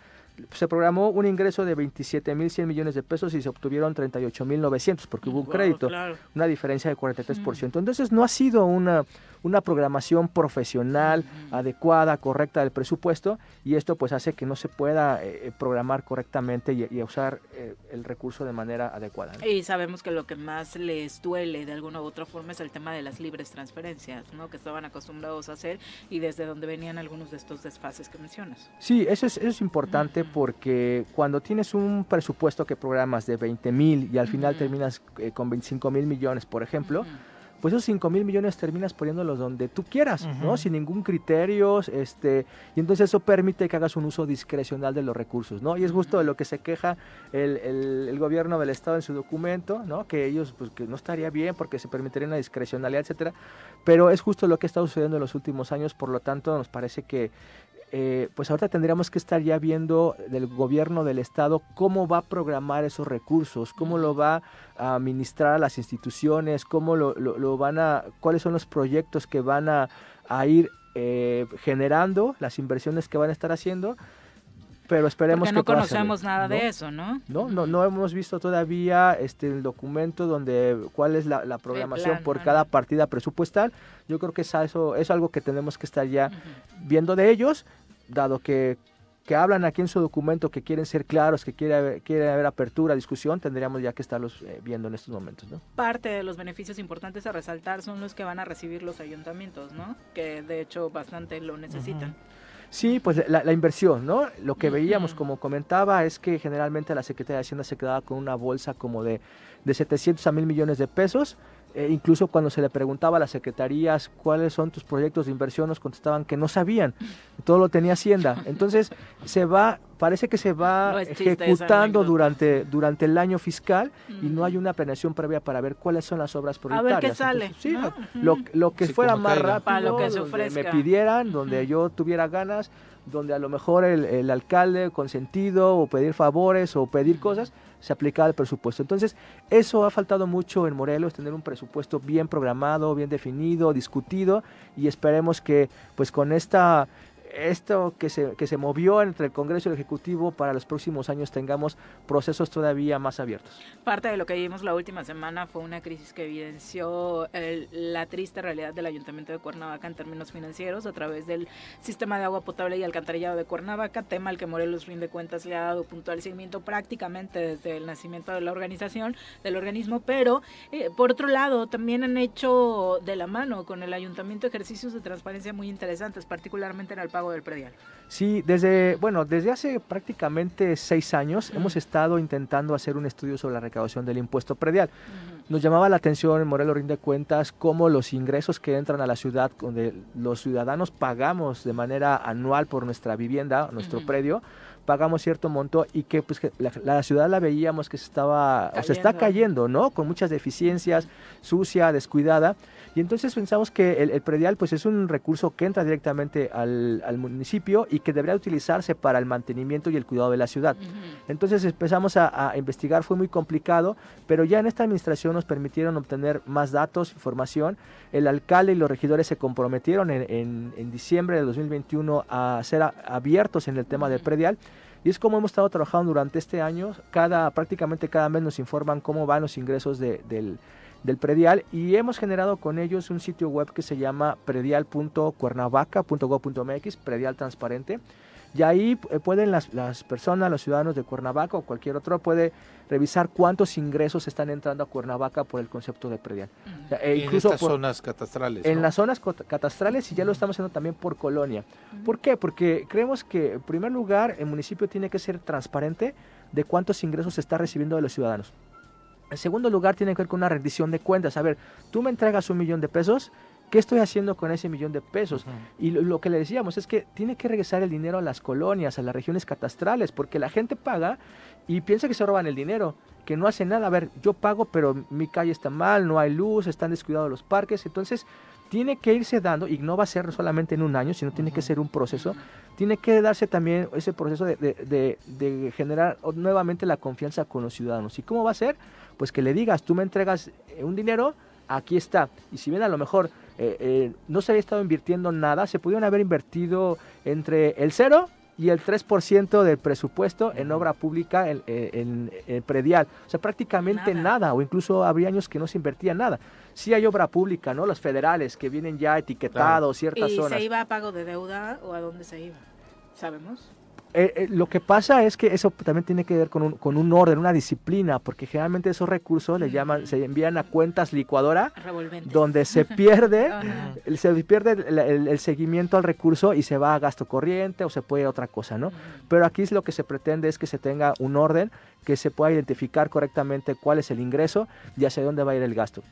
Se programó un ingreso de 27.100 millones de pesos y se obtuvieron 38.900 porque hubo un Wow, crédito, claro. una diferencia de 43%. Entonces no ha sido una, una programación profesional, adecuada, correcta del presupuesto y esto pues hace que no se pueda eh, programar correctamente y, y usar eh, el recurso de manera adecuada. ¿no? Y sabemos que lo que más les duele de alguna u otra forma es el tema de las libres transferencias, ¿no? Que estaban acostumbrados a hacer y desde donde venían algunos de estos desfases que mencionas. Sí, eso es, eso es importante porque cuando tienes un presupuesto que programas de 20 mil y al final terminas eh, con 25 mil millones, por ejemplo, pues esos 5 mil millones terminas poniéndolos donde tú quieras, ¿no? Sin ningún criterio, este, y entonces eso permite que hagas un uso discrecional de los recursos, ¿no? Y es justo de lo que se queja el, el- el gobierno del Estado en su documento, ¿no? Que ellos, pues que no estaría bien porque se permitiría una discrecionalidad, etcétera, pero es justo lo que estado sucediendo en los últimos años, por lo tanto nos parece que eh, pues ahorita tendríamos que estar ya viendo del gobierno del estado cómo va a programar esos recursos, cómo lo va a administrar a las instituciones, cómo lo, lo- lo van a, cuáles son los proyectos que van a, a ir eh, generando, las inversiones que van a estar haciendo, pero esperemos Porque que no conocemos nada ¿no? de eso, ¿no? No, no, no hemos visto todavía este el documento donde cuál es la, la programación plan, por cada partida presupuestal. Yo creo que es eso es algo que tenemos que estar ya viendo de ellos, dado que, que hablan aquí en su documento que quieren ser claros, que quiere haber, quiere haber apertura, discusión, tendríamos ya que estarlos eh, viendo en estos momentos, ¿no? Parte de los beneficios importantes a resaltar son los que van a recibir los ayuntamientos, ¿no? Que de hecho bastante lo necesitan. Sí, pues la, la inversión, ¿no? Lo que veíamos, como comentaba, es que generalmente la Secretaría de Hacienda se quedaba con una bolsa como de, de 700 a 1000 millones de pesos. Eh, incluso cuando se le preguntaba a las secretarías cuáles son tus proyectos de inversión, nos contestaban que no sabían. Todo lo tenía Hacienda. Entonces, se va, parece que se va No ejecutando durante, durante el año fiscal y no hay una planeación previa para ver cuáles son las obras A prioritarias. ver qué sale. Entonces, sí, ¿no? lo, lo que Sí, fuera más caiga. rápido, Para lo que se donde me pidieran, donde yo tuviera ganas, donde a lo mejor el, el alcalde consentido o pedir favores o pedir cosas, se aplicaba el presupuesto. Entonces, eso ha faltado mucho en Morelos, tener un presupuesto bien programado, bien definido, discutido y esperemos que pues con esta esto que se, que se movió entre el Congreso y el Ejecutivo para los próximos años tengamos procesos todavía más abiertos. Parte de lo que vimos la última semana fue una crisis que evidenció el- la triste realidad del Ayuntamiento de Cuernavaca en términos financieros a través del sistema de agua potable y alcantarillado de Cuernavaca, tema al que Morelos fin de cuentas le ha dado puntual seguimiento prácticamente desde el nacimiento de la organización, del organismo, pero eh, por otro lado también han hecho de la mano con el Ayuntamiento ejercicios de transparencia muy interesantes, particularmente en el pago del predial. Sí, desde, bueno, desde hace prácticamente seis años hemos estado intentando hacer un estudio sobre la recaudación del impuesto predial. Nos llamaba la atención en Morelos Rinde Cuentas cómo los ingresos que entran a la ciudad, donde los ciudadanos pagamos de manera anual por nuestra vivienda, nuestro predio, pagamos cierto monto y que pues que la, la ciudad la veíamos que se estaba o se está Cayendo. cayendo, ¿no? Con muchas deficiencias, sucia, descuidada. Y entonces pensamos que el, el predial pues es un recurso que entra directamente al, al municipio y que debería utilizarse para el mantenimiento y el cuidado de la ciudad. Entonces empezamos a, a investigar, fue muy complicado, pero ya en esta administración nos permitieron obtener más datos, información. El alcalde y los regidores se comprometieron en, en- en diciembre de 2021 a ser a- abiertos en el tema del predial. Y es como hemos estado trabajando durante este año. Cada, prácticamente cada mes nos informan cómo van los ingresos de- del, del predial y hemos generado con ellos un sitio web que se llama predial.cuernavaca.gov.mx, predial transparente. Y ahí eh, pueden las, las personas, los ciudadanos de Cuernavaca o cualquier otro, puede revisar cuántos ingresos están entrando a Cuernavaca por el concepto de predial. O sea, e en incluso estas por- zonas catastrales. en ¿no? las zonas catastrales y ya lo estamos haciendo también por colonia. ¿Por qué? Porque creemos que en primer lugar el municipio tiene que ser transparente de cuántos ingresos se está recibiendo de los ciudadanos. En segundo lugar tiene que ver con una rendición de cuentas. A ver, tú me entregas un millón de pesos, ¿Qué estoy haciendo con ese millón de pesos? Y lo, lo que le decíamos es que tiene que regresar el dinero a las colonias, a las regiones catastrales, porque la gente paga y piensa que se roban el dinero, que no hace nada. A ver, yo pago, pero mi calle está mal, no hay luz, están descuidados los parques. Entonces, tiene que irse dando, y no va a ser solamente en un año, sino tiene que ser un proceso, tiene que darse también ese proceso de, de- de- de generar nuevamente la confianza con los ciudadanos. ¿Y cómo va a ser? Pues que le digas, tú me entregas eh, un dinero, aquí está. Y si bien a lo mejor eh, eh, no se había estado invirtiendo nada, se pudieron haber invertido entre el cero y el 3% del presupuesto en obra pública en, eh, en- en predial. O sea, prácticamente nada. o incluso habría años que no se invertía nada. Sí hay obra pública, ¿no? Los federales que vienen ya etiquetados, ciertas ¿Y zonas. se iba a pago de deuda o a dónde se iba? ¿Sabemos? Eh, eh, lo que pasa es que eso también tiene que ver con un, con un orden, una disciplina, porque generalmente esos recursos le llaman, se envían a cuentas licuadora, donde se pierde, se pierde el, el- el seguimiento al recurso y se va a gasto corriente o se puede ir a otra cosa, ¿no? Pero aquí es lo que se pretende es que se tenga un orden, que se pueda identificar correctamente cuál es el ingreso y hacia dónde va a ir el gasto.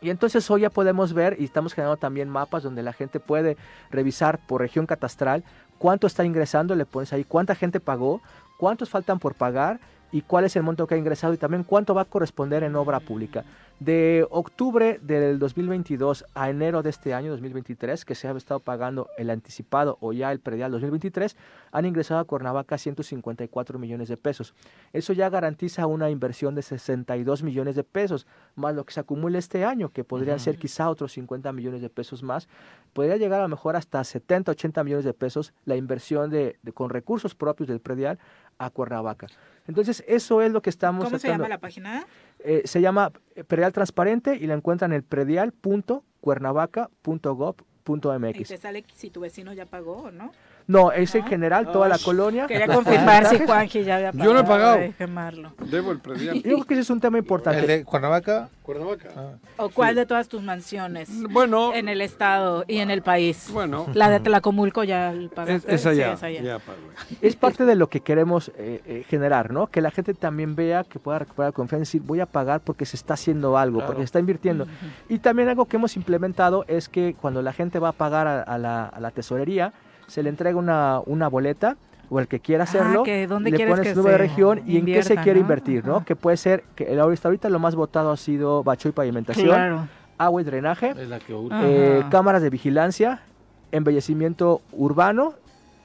Y entonces hoy ya podemos ver y estamos generando también mapas donde la gente puede revisar por región catastral cuánto está ingresando, le pones ahí cuánta gente pagó, cuántos faltan por pagar y cuál es el monto que ha ingresado y también cuánto va a corresponder en obra pública. De octubre del 2022 a enero de este año 2023, que se ha estado pagando el anticipado o ya el predial 2023, han ingresado a Cuernavaca 154 millones de pesos. Eso ya garantiza una inversión de 62 millones de pesos, más lo que se acumula este año, que podrían ser quizá otros 50 millones de pesos más. Podría llegar a lo mejor hasta 70, 80 millones de pesos la inversión de, de- con recursos propios del predial a Cuernavaca. Entonces, eso es lo que estamos ¿Cómo se llama la página? Eh, se llama Predial Transparente y la encuentran en el predial.cuernavaca.gov.mx. Y te sale si tu vecino ya pagó o no. No, es en general toda la colonia. Quería confirmar si. Juanji ya había pagado. Yo no he pagado. Quemarlo. Debo el predial. Yo creo que ese es un tema importante. ¿El de Cuernavaca? Cuernavaca. ¿O cuál de todas tus mansiones? Bueno. En el estado y en el país. Bueno. La de Tlacomulco ya el Es- pagaste. esa Sí, ya, esa ya. ya pagué. Es parte de lo que queremos eh, eh, generar, ¿no? Que la gente también vea que pueda recuperar confianza y decir, voy a pagar porque se está haciendo algo, Claro. porque se está invirtiendo. Y también algo que hemos implementado es que cuando la gente va a pagar a, a la, a la tesorería, se le entrega una, una boleta o el que quiera Ah, hacerlo, que dónde le pones que su número de región y en qué se quiere ¿no? invertir, ¿no? Que puede ser, que el- ahorita, ahorita lo más votado ha sido bacho y pavimentación, Claro. agua y drenaje, Es la que eh, cámaras de vigilancia, embellecimiento urbano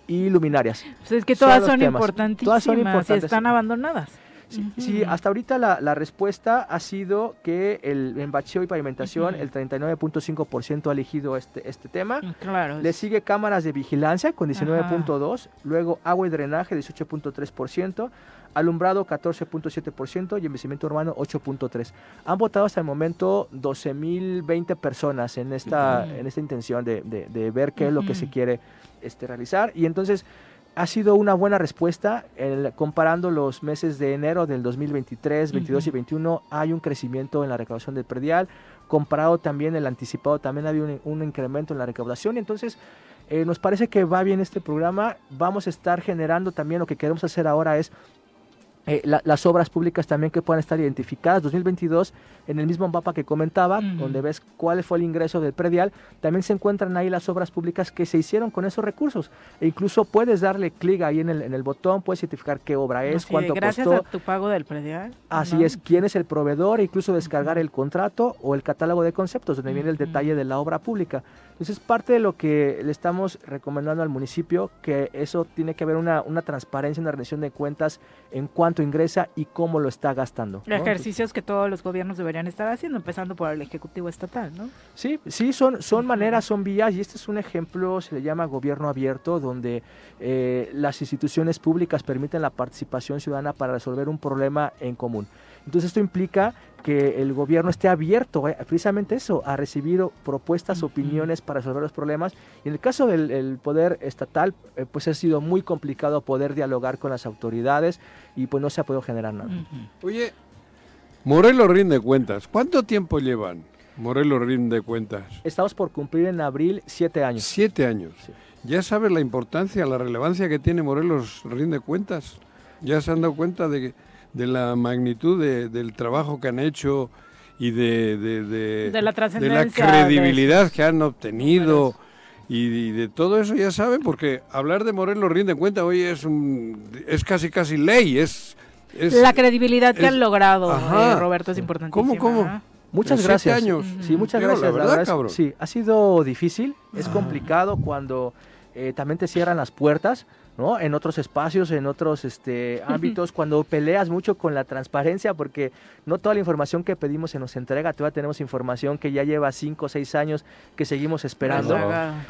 y luminarias. Pues es que todas son, importantísimas Todas son y importantes. están abandonadas. Sí, sí, hasta ahorita la, la respuesta ha sido que el, en bacheo y pavimentación el 39.5% ha elegido este, este tema. Claro. Le sigue cámaras de vigilancia con 19.2%, luego agua y drenaje 18.3%, alumbrado 14.7% y envejecimiento urbano 8.3%. Han votado hasta el momento 12.020 personas en esta, en esta intención de, de- de ver qué es lo que se quiere este, realizar y entonces ha sido una buena respuesta. El- comparando los meses de enero del 2023, 22 y 21, hay un crecimiento en la recaudación del predial. Comparado también el anticipado, también había un, un incremento en la recaudación. Y entonces, eh, nos parece que va bien este programa. Vamos a estar generando también lo que queremos hacer ahora es eh, la- las obras públicas también que puedan estar identificadas. 2022, en el mismo mapa que comentaba, donde ves cuál fue el ingreso del predial, también se encuentran ahí las obras públicas que se hicieron con esos recursos. E incluso puedes darle clic ahí en el, en el botón, puedes identificar qué obra es, cuánto gracias costó. a tu pago del predial. Así ¿no? es, quién es el proveedor, e incluso descargar el contrato o el catálogo de conceptos, donde viene el detalle de la obra pública. Entonces, parte de lo que le estamos recomendando al municipio, que eso tiene que haber una, una transparencia, una rendición de cuentas en cuánto ingresa y cómo lo está gastando. ¿no? Ejercicios que todos los gobiernos deberían estar haciendo, empezando por el Ejecutivo Estatal, ¿no? Sí, sí, son, son maneras, son vías, y este es un ejemplo, se le llama gobierno abierto, donde eh, las instituciones públicas permiten la participación ciudadana para resolver un problema en común. Entonces esto implica que el gobierno esté abierto eh, precisamente eso, a recibir propuestas, opiniones para resolver los problemas. Y en el caso del el poder estatal, eh, pues ha sido muy complicado poder dialogar con las autoridades y pues no se ha podido generar nada. Oye, Morelos rinde cuentas. ¿Cuánto tiempo llevan? Morelos rinde cuentas. Estamos por cumplir en abril siete años. Siete años. ¿Ya sabes la importancia, la relevancia que tiene Morelos rinde cuentas? ¿Ya se han dado cuenta de, de la magnitud de- del trabajo que han hecho y de, de, de, De la credibilidad que han obtenido y, y de todo eso ya saben, porque hablar de Morelos rinde cuenta, hoy es un, es casi casi ley, es, es la credibilidad que han logrado, Ajá. eh, Roberto, es importantísima. ¿Cómo, cómo? ¿eh? Muchas gracias. años. Sí, muchas Digo, la gracias. verdad, es- sí, ha sido difícil, es complicado cuando eh, también te cierran las puertas, ¿no? En otros espacios, en otros este, ámbitos, cuando peleas mucho con la transparencia, porque no toda la información que pedimos se nos entrega, todavía tenemos información que ya lleva cinco o seis años que seguimos esperando.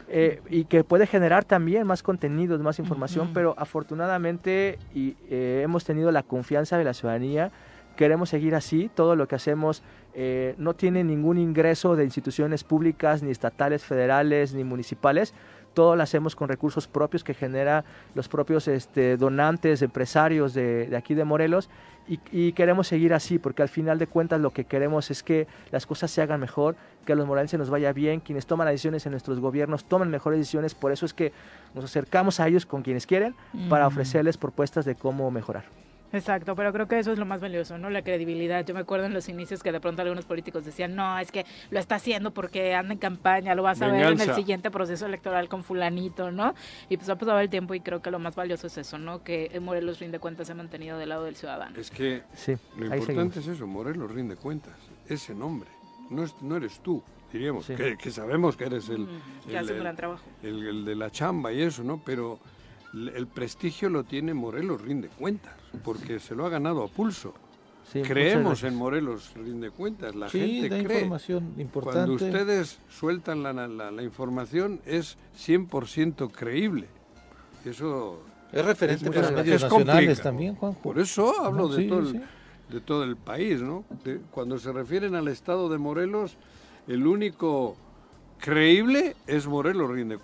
Eh, y que puede generar también más contenidos, más información, pero afortunadamente y, eh, hemos tenido la confianza de la ciudadanía, queremos seguir así, todo lo que hacemos eh, no tiene ningún ingreso de instituciones públicas, ni estatales, federales, ni municipales, todo lo hacemos con recursos propios que genera los propios este, donantes, empresarios de, de aquí de Morelos y, y queremos seguir así porque al final de cuentas lo que queremos es que las cosas se hagan mejor, que a los morelenses nos vaya bien, quienes toman las decisiones en nuestros gobiernos tomen mejores decisiones, por eso es que nos acercamos a ellos con quienes quieren para Mm. ofrecerles propuestas de cómo mejorar. Exacto, pero creo que eso es lo más valioso, ¿no? La credibilidad. Yo me acuerdo en los inicios que de pronto algunos políticos decían, no, es que lo está haciendo porque anda en campaña, lo vas a ver en el siguiente proceso electoral con fulanito, ¿no? Y pues ha pasado el tiempo y creo que lo más valioso es eso, ¿no? Que Morelos, fin de cuentas, se ha mantenido del lado del ciudadano. Es que Sí, lo importante seguimos. es eso, Morelos rinde cuentas, ese nombre, no, es- no eres tú, diríamos, Sí. que, que sabemos que eres el, Mm, que el- hace un el- gran trabajo. el- el de la chamba y eso, ¿no? Pero el, prestigio lo tiene Morelos rinde cuentas, porque se lo ha ganado a pulso. Sí, Creemos en Morelos rinde cuentas, la sí, gente da cree. información importante. Cuando ustedes sueltan la, la- la información es 100% creíble. Eso es referente es- para medios es nacionales también, Juanjo. Por eso hablo de, sí, todo el, sí. de todo el país, ¿no? De- cuando se refieren al estado de Morelos, el único creíble es Morelos rinde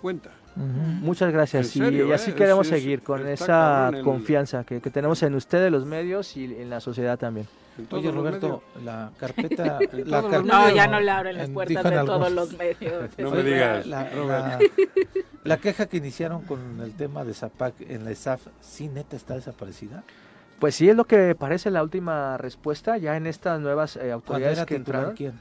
Muchas gracias serio, y así ¿eh? queremos Es- seguir con esa el- confianza que, que tenemos en ustedes, los medios y en la sociedad también. Oye, Roberto, la carpeta... la carpeta- No, ya no le abren las puertas de algún- todos los medios. No me digas. La, la- la queja que iniciaron con el tema de Zapac en la ESAF, ¿sí neta está desaparecida? Pues sí, es lo que parece la última respuesta ya en estas nuevas eh, autoridades era que entraron. ¿quién?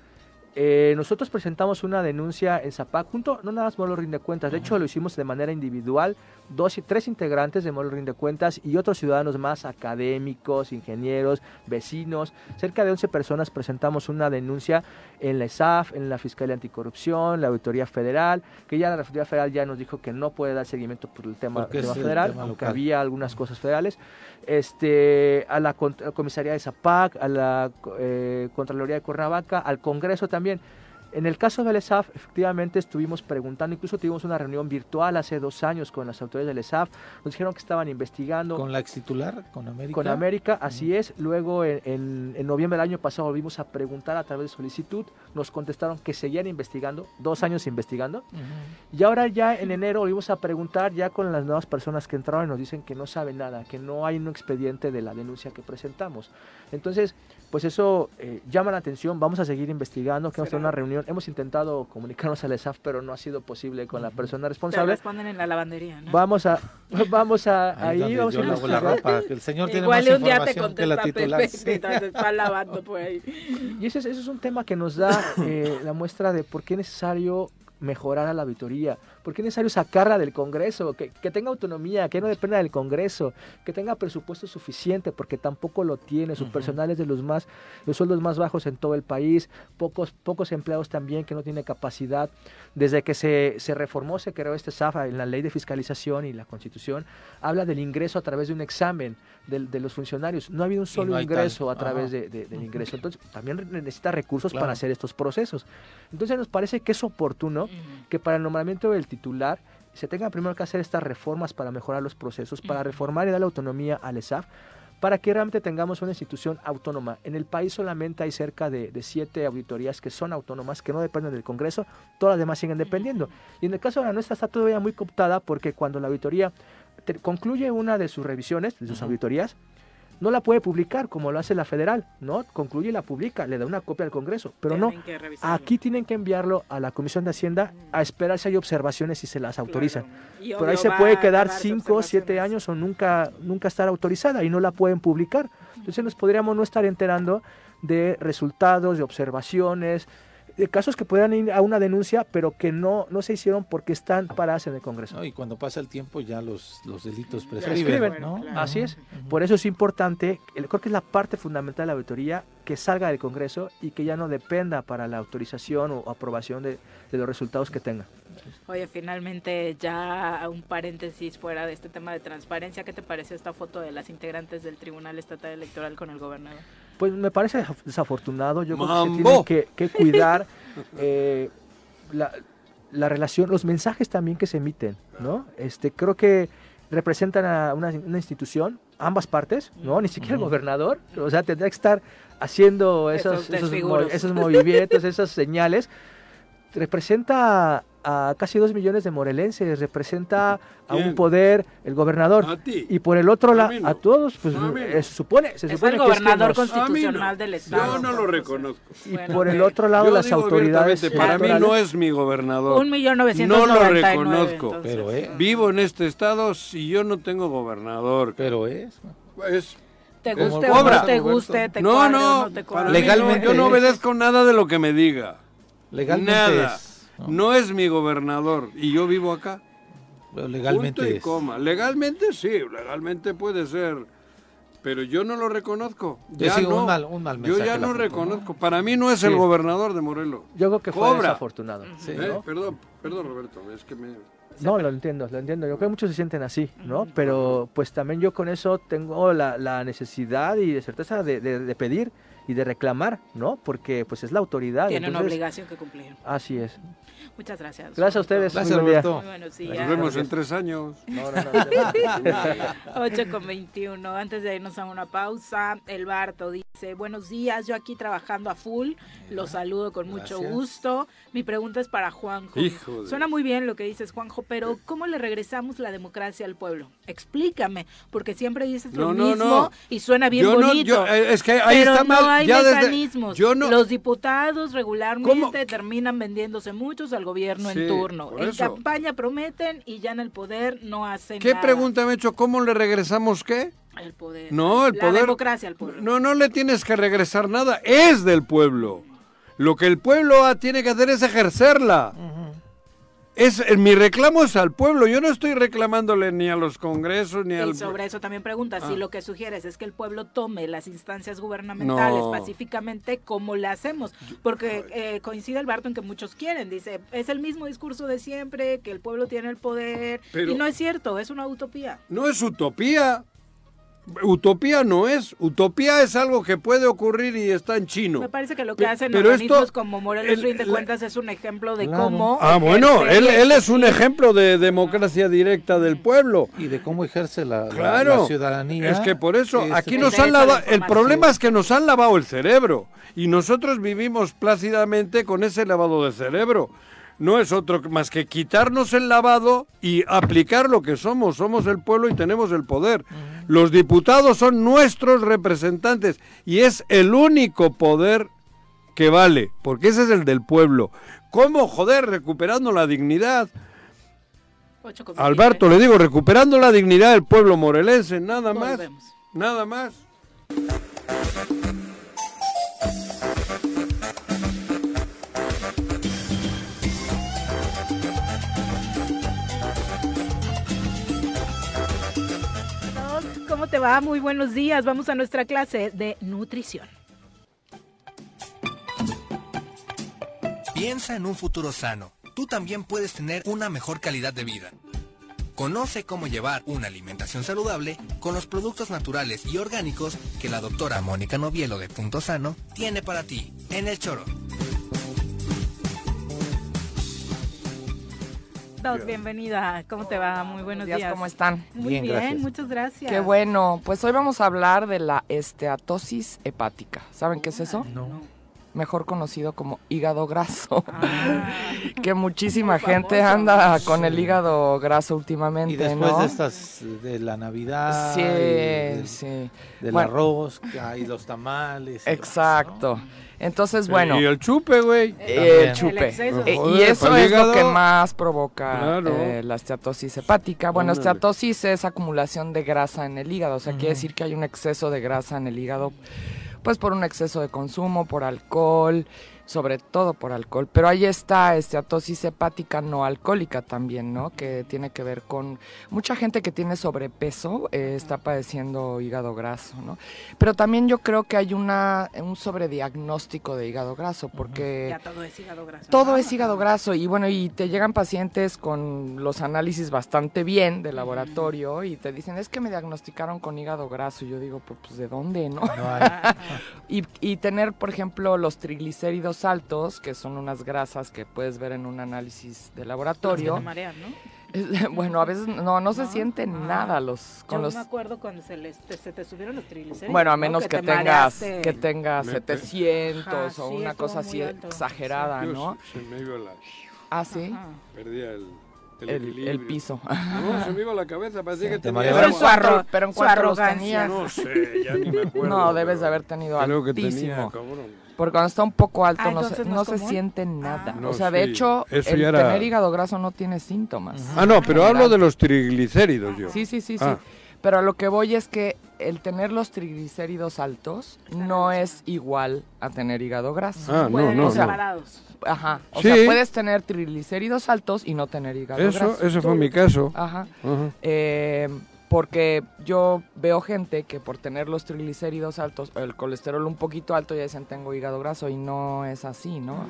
Eh, nosotros presentamos una denuncia en Zapac, junto, no nada más Molo Rinde Cuentas, de hecho lo hicimos de manera individual, dos y tres integrantes de Molo Rinde Cuentas y otros ciudadanos más, académicos, ingenieros, vecinos, cerca de 11 personas presentamos una denuncia en la ESAF, en la Fiscalía Anticorrupción, la Auditoría Federal, que ya la Auditoría Federal ya nos dijo que no puede dar seguimiento por el tema, tema el federal, tema aunque había algunas cosas federales, este, a la, cont- a la comisaría de Zapac, a la eh, Contraloría de Cuernavaca, al Congreso también. En el caso del ESAF, efectivamente estuvimos preguntando, incluso tuvimos una reunión virtual hace dos años con las autoridades del ESAF, nos dijeron que estaban investigando ¿Con la ex titular? ¿Con América? con América, así es. Luego en, en- en noviembre del año pasado volvimos a preguntar a través de solicitud, nos contestaron que seguían investigando, dos años investigando. Y ahora ya en enero volvimos a preguntar ya con las nuevas personas que entraron y nos dicen que no saben nada, que no hay un expediente de la denuncia que presentamos. Entonces, pues eso eh, llama la atención, vamos a seguir investigando, queremos tener Será. una reunión. Hemos intentado comunicarnos al ESAF, pero no ha sido posible con la persona responsable. responden en la lavandería, ¿no? Vamos a, vamos a, Ahí, ahí, vamos yo a lavo la ropa, que el señor tiene Igual más un día te información que la contesta titular. Pepe sí. mientras te está lavando por ahí. Y ese, es- ese es un tema que nos da eh, la muestra de por qué es necesario mejorar a la auditoría, por qué es necesario sacarla del Congreso, que, que tenga autonomía, que no dependa del Congreso, que tenga presupuesto suficiente, porque tampoco lo tiene, su Ujú. personal es de los más, los sueldos más bajos en todo el país, pocos, pocos empleados también que no tienen capacidad. Desde que se, se reformó, se creó este SAFA en la ley de fiscalización y la constitución, habla del ingreso a través de un examen del- de, los funcionarios. No ha habido un solo no hay tal. ingreso a través de, de- del ingreso. Entonces, también necesita recursos Claro. para hacer estos procesos. Entonces, nos parece que es oportuno que para el nombramiento del titular se tenga primero que hacer estas reformas para mejorar los procesos, para reformar y darle autonomía al ESAF, para que realmente tengamos una institución autónoma. En el país solamente hay cerca de, de siete auditorías que son autónomas, que no dependen del Congreso, todas las demás siguen dependiendo. Y en el caso de la nuestra está todavía muy cooptada porque cuando la auditoría te- concluye una de sus revisiones, de sus auditorías, no la puede publicar como lo hace la federal, ¿no? Concluye y la publica, le da una copia al Congreso, pero no. Tienen. Aquí tienen que enviarlo a la Comisión de Hacienda a esperar si hay observaciones y se las autorizan. Claro. Pero ahí se puede quedar darse 5 o 7 observaciones. años o nunca, nunca estar autorizada y no la pueden publicar. Entonces nos podríamos no estar enterando de resultados, de observaciones, de casos que puedan ir a una denuncia, pero que no, no se hicieron porque están paradas en el Congreso. No, y cuando pasa el tiempo ya los, los delitos Prescriben, prescriben, ¿no? Así es. Por eso es importante, el- creo que es la parte fundamental de la auditoría, que salga del Congreso y que ya no dependa para la autorización o aprobación de, de los resultados que tenga. Oye, finalmente ya un paréntesis fuera de este tema de transparencia, ¿qué te pareció esta foto de las integrantes del Tribunal Estatal Electoral con el gobernador? Pues me parece desaf- desafortunado. Yo creo que se ¡Mambo! tiene que, que cuidar eh, la, la relación, los mensajes también que se emiten, ¿no? Este, creo que representan a una, una institución, ambas partes, ¿no? Ni siquiera el gobernador, o sea, tendrá que estar haciendo esos, esos movimientos, esas señales. Representa a casi dos millones de morelenses, representa a un poder, el gobernador. A ti. Y por el otro lado, no. a todos, pues A eh, se supone, se Es supone el que es que gobernador nos- constitucional no. del Estado. Yo no lo reconozco. y Bueno, por el otro lado las autoridades para mí no es mi gobernador. Un millón novecientos No lo reconozco. entonces. Pero es, Vivo en este estado si yo no tengo gobernador. pero es. Es Te guste o no te guste, te no, cuadre no, no te cuadre. Legalmente yo no es. obedezco nada de lo que me diga. Legalmente Nada. es. No. ¿no? es mi gobernador y yo vivo acá. Pero legalmente Punto y es. coma. Legalmente sí, legalmente puede ser. Pero yo no lo reconozco. Yo Ya sí, un no. mal- un mal yo ya no foto, reconozco. Para mí no es Sí. el gobernador de Morelos. Yo creo que fue Cobra. desafortunado. Sí. ¿Eh? ¿no? Perdón, perdón Roberto, es que me... No, lo entiendo, lo entiendo. Yo creo que muchos se sienten así, ¿no? Pero pues también yo con eso tengo la, la necesidad y de certeza de, de- de pedir y de reclamar, ¿no? Porque pues es la autoridad. Tiene una obligación que cumplir. Así es. Muchas gracias. Gracias a ustedes. Gracias, muy buen día. Roberto. Muy buenos Nos vemos en tres años. No, no, no. 8 con 21. Antes de irnos a una pausa, el Barto dice, buenos días, yo aquí trabajando a full, los saludo con mucho Gracias. gusto. Mi pregunta es para Juanjo. Hijo de- Suena muy bien lo que dices, Juanjo, pero ¿cómo le regresamos la democracia al pueblo? Explícame, porque siempre dices lo mismo no. y suena bien Yo no- bonito. yo- eh, es que ahí pero está no mal, hay ya desde- mecanismos. yo no- Los diputados regularmente ¿Cómo? terminan vendiéndose muchos al gobierno Sí, en turno. En eso. campaña prometen y ya en el poder no hacen ¿Qué nada. pregunta me he hecho? ¿Cómo le regresamos qué? El poder. No, el la poder... democracia al pueblo. No, no le tienes que regresar nada, es del pueblo. Lo que el pueblo tiene que hacer es ejercerla. Es, eh, mi reclamo es al pueblo, yo no estoy reclamándole ni a los congresos ni Y al... sobre eso también pregunta, Ah. si lo que sugieres es que el pueblo tome las instancias gubernamentales No. pacíficamente, ¿cómo le hacemos? Porque eh, coincide el Barto en que muchos quieren, dice, es el mismo discurso de siempre, que el pueblo tiene el poder, Pero- y no es cierto, es una utopía. No es utopía. Utopía no es. Utopía es algo que puede ocurrir y está en chino. Me parece que lo que hacen pero organismos esto- como Morelos el- Fin de Cuentas es un ejemplo de Claro. cómo... Ah, bueno, él, es un ejemplo de democracia directa del pueblo. Y de cómo ejerce la, la- Claro, la ciudadanía. es que por eso este, aquí el nos han lavado, el problema es que nos han lavado el cerebro y nosotros vivimos plácidamente con ese lavado de cerebro. No es otro más que quitarnos el lavado y aplicar lo que somos. Somos el pueblo y tenemos el poder. Los diputados son nuestros representantes y es el único poder que vale, porque ese es el del pueblo. ¿Cómo, joder, recuperando la dignidad? Alberto, le digo, recuperando la dignidad del pueblo morelense, nada más. Volvemos. Nada más. Te va? Muy buenos días. Vamos a nuestra clase de nutrición. Piensa en un futuro sano. Tú también puedes tener una mejor calidad de vida. Conoce cómo llevar una alimentación saludable con los productos naturales y orgánicos que la doctora Mónica Novielo de Punto Sano tiene para ti en el choro. Doc, bienvenida. ¿Cómo te va? Muy buenos días. ¿Cómo están? Muy Bien, bien, gracias. muchas gracias. Qué bueno. Pues hoy vamos a hablar de la esteatosis hepática. ¿Saben qué es eso? No. Mejor conocido como hígado graso. Ah, que muchísima Muy gente famoso. anda con el hígado graso últimamente, Y después ¿no? de estas, de la Navidad, Sí, del, sí. del Bueno. arroz, y los tamales. y- Exacto. Entonces, bueno, Y el chupe, güey. eh, el chupe. El. Eh, Joder, y eso es lo que más provoca Claro. eh, la esteatosis hepática. Bueno, Ándale. esteatosis es acumulación de grasa en el hígado, o sea, quiere Ujú. decir que hay un exceso de grasa en el hígado pues por un exceso de consumo, por alcohol, sobre todo por alcohol. Pero ahí está esteatosis hepática no alcohólica también, ¿no? Que tiene que ver con mucha gente que tiene sobrepeso eh, está padeciendo hígado graso, ¿no? Pero también yo creo que hay una un sobrediagnóstico de hígado graso porque Ya todo es hígado graso. todo es hígado graso y bueno, y te llegan pacientes con los análisis bastante bien de laboratorio y te dicen, es que me diagnosticaron con hígado graso. Y yo digo, pues, pues, ¿de dónde, no? y, y tener, por ejemplo, los triglicéridos altos, que son unas grasas que puedes ver en un análisis de Los que laboratorio. marean, ¿no? Bueno, a veces no, no se siente nada los con Yo los me acuerdo cuando se, les, te, se te subieron los triglicéridos. bueno, a ¿no? menos que, te tengas mareaste. que tengas Me- 700 Ajá, o sí, una estuvo cosa así alto. exagerada, Dios, ¿no? Se me iba la... Ah, sí. Ajá. Perdía el, el, El, equilibrio. el piso. No, se me iba la cabeza, parecía que te tenía... Pero en arro- pero en su cuanto los tenías. No sé, ya ni me acuerdo. No, debes de haber tenido Creo que tenía, altísimo. cabrón. Porque cuando está un poco alto Ah, no, se, no se siente nada. Ah. No, o sea, de sí, hecho, eso el era- tener hígado graso no tiene síntomas. Ah, no, pero hablo de los triglicéridos yo. Sí, sí, sí, sí. Ah. Pero a lo que voy es que el tener los triglicéridos altos no es igual a tener hígado graso. Ah, no, Pueden no, no. separados. Ajá. O Sí. sea, puedes tener triglicéridos altos y no tener hígado Eso, graso. eso fue mi caso. Ajá. Ajá. Eh, porque yo veo gente que por tener los triglicéridos altos, o el colesterol un poquito alto, ya dicen tengo hígado graso y no es así, ¿no?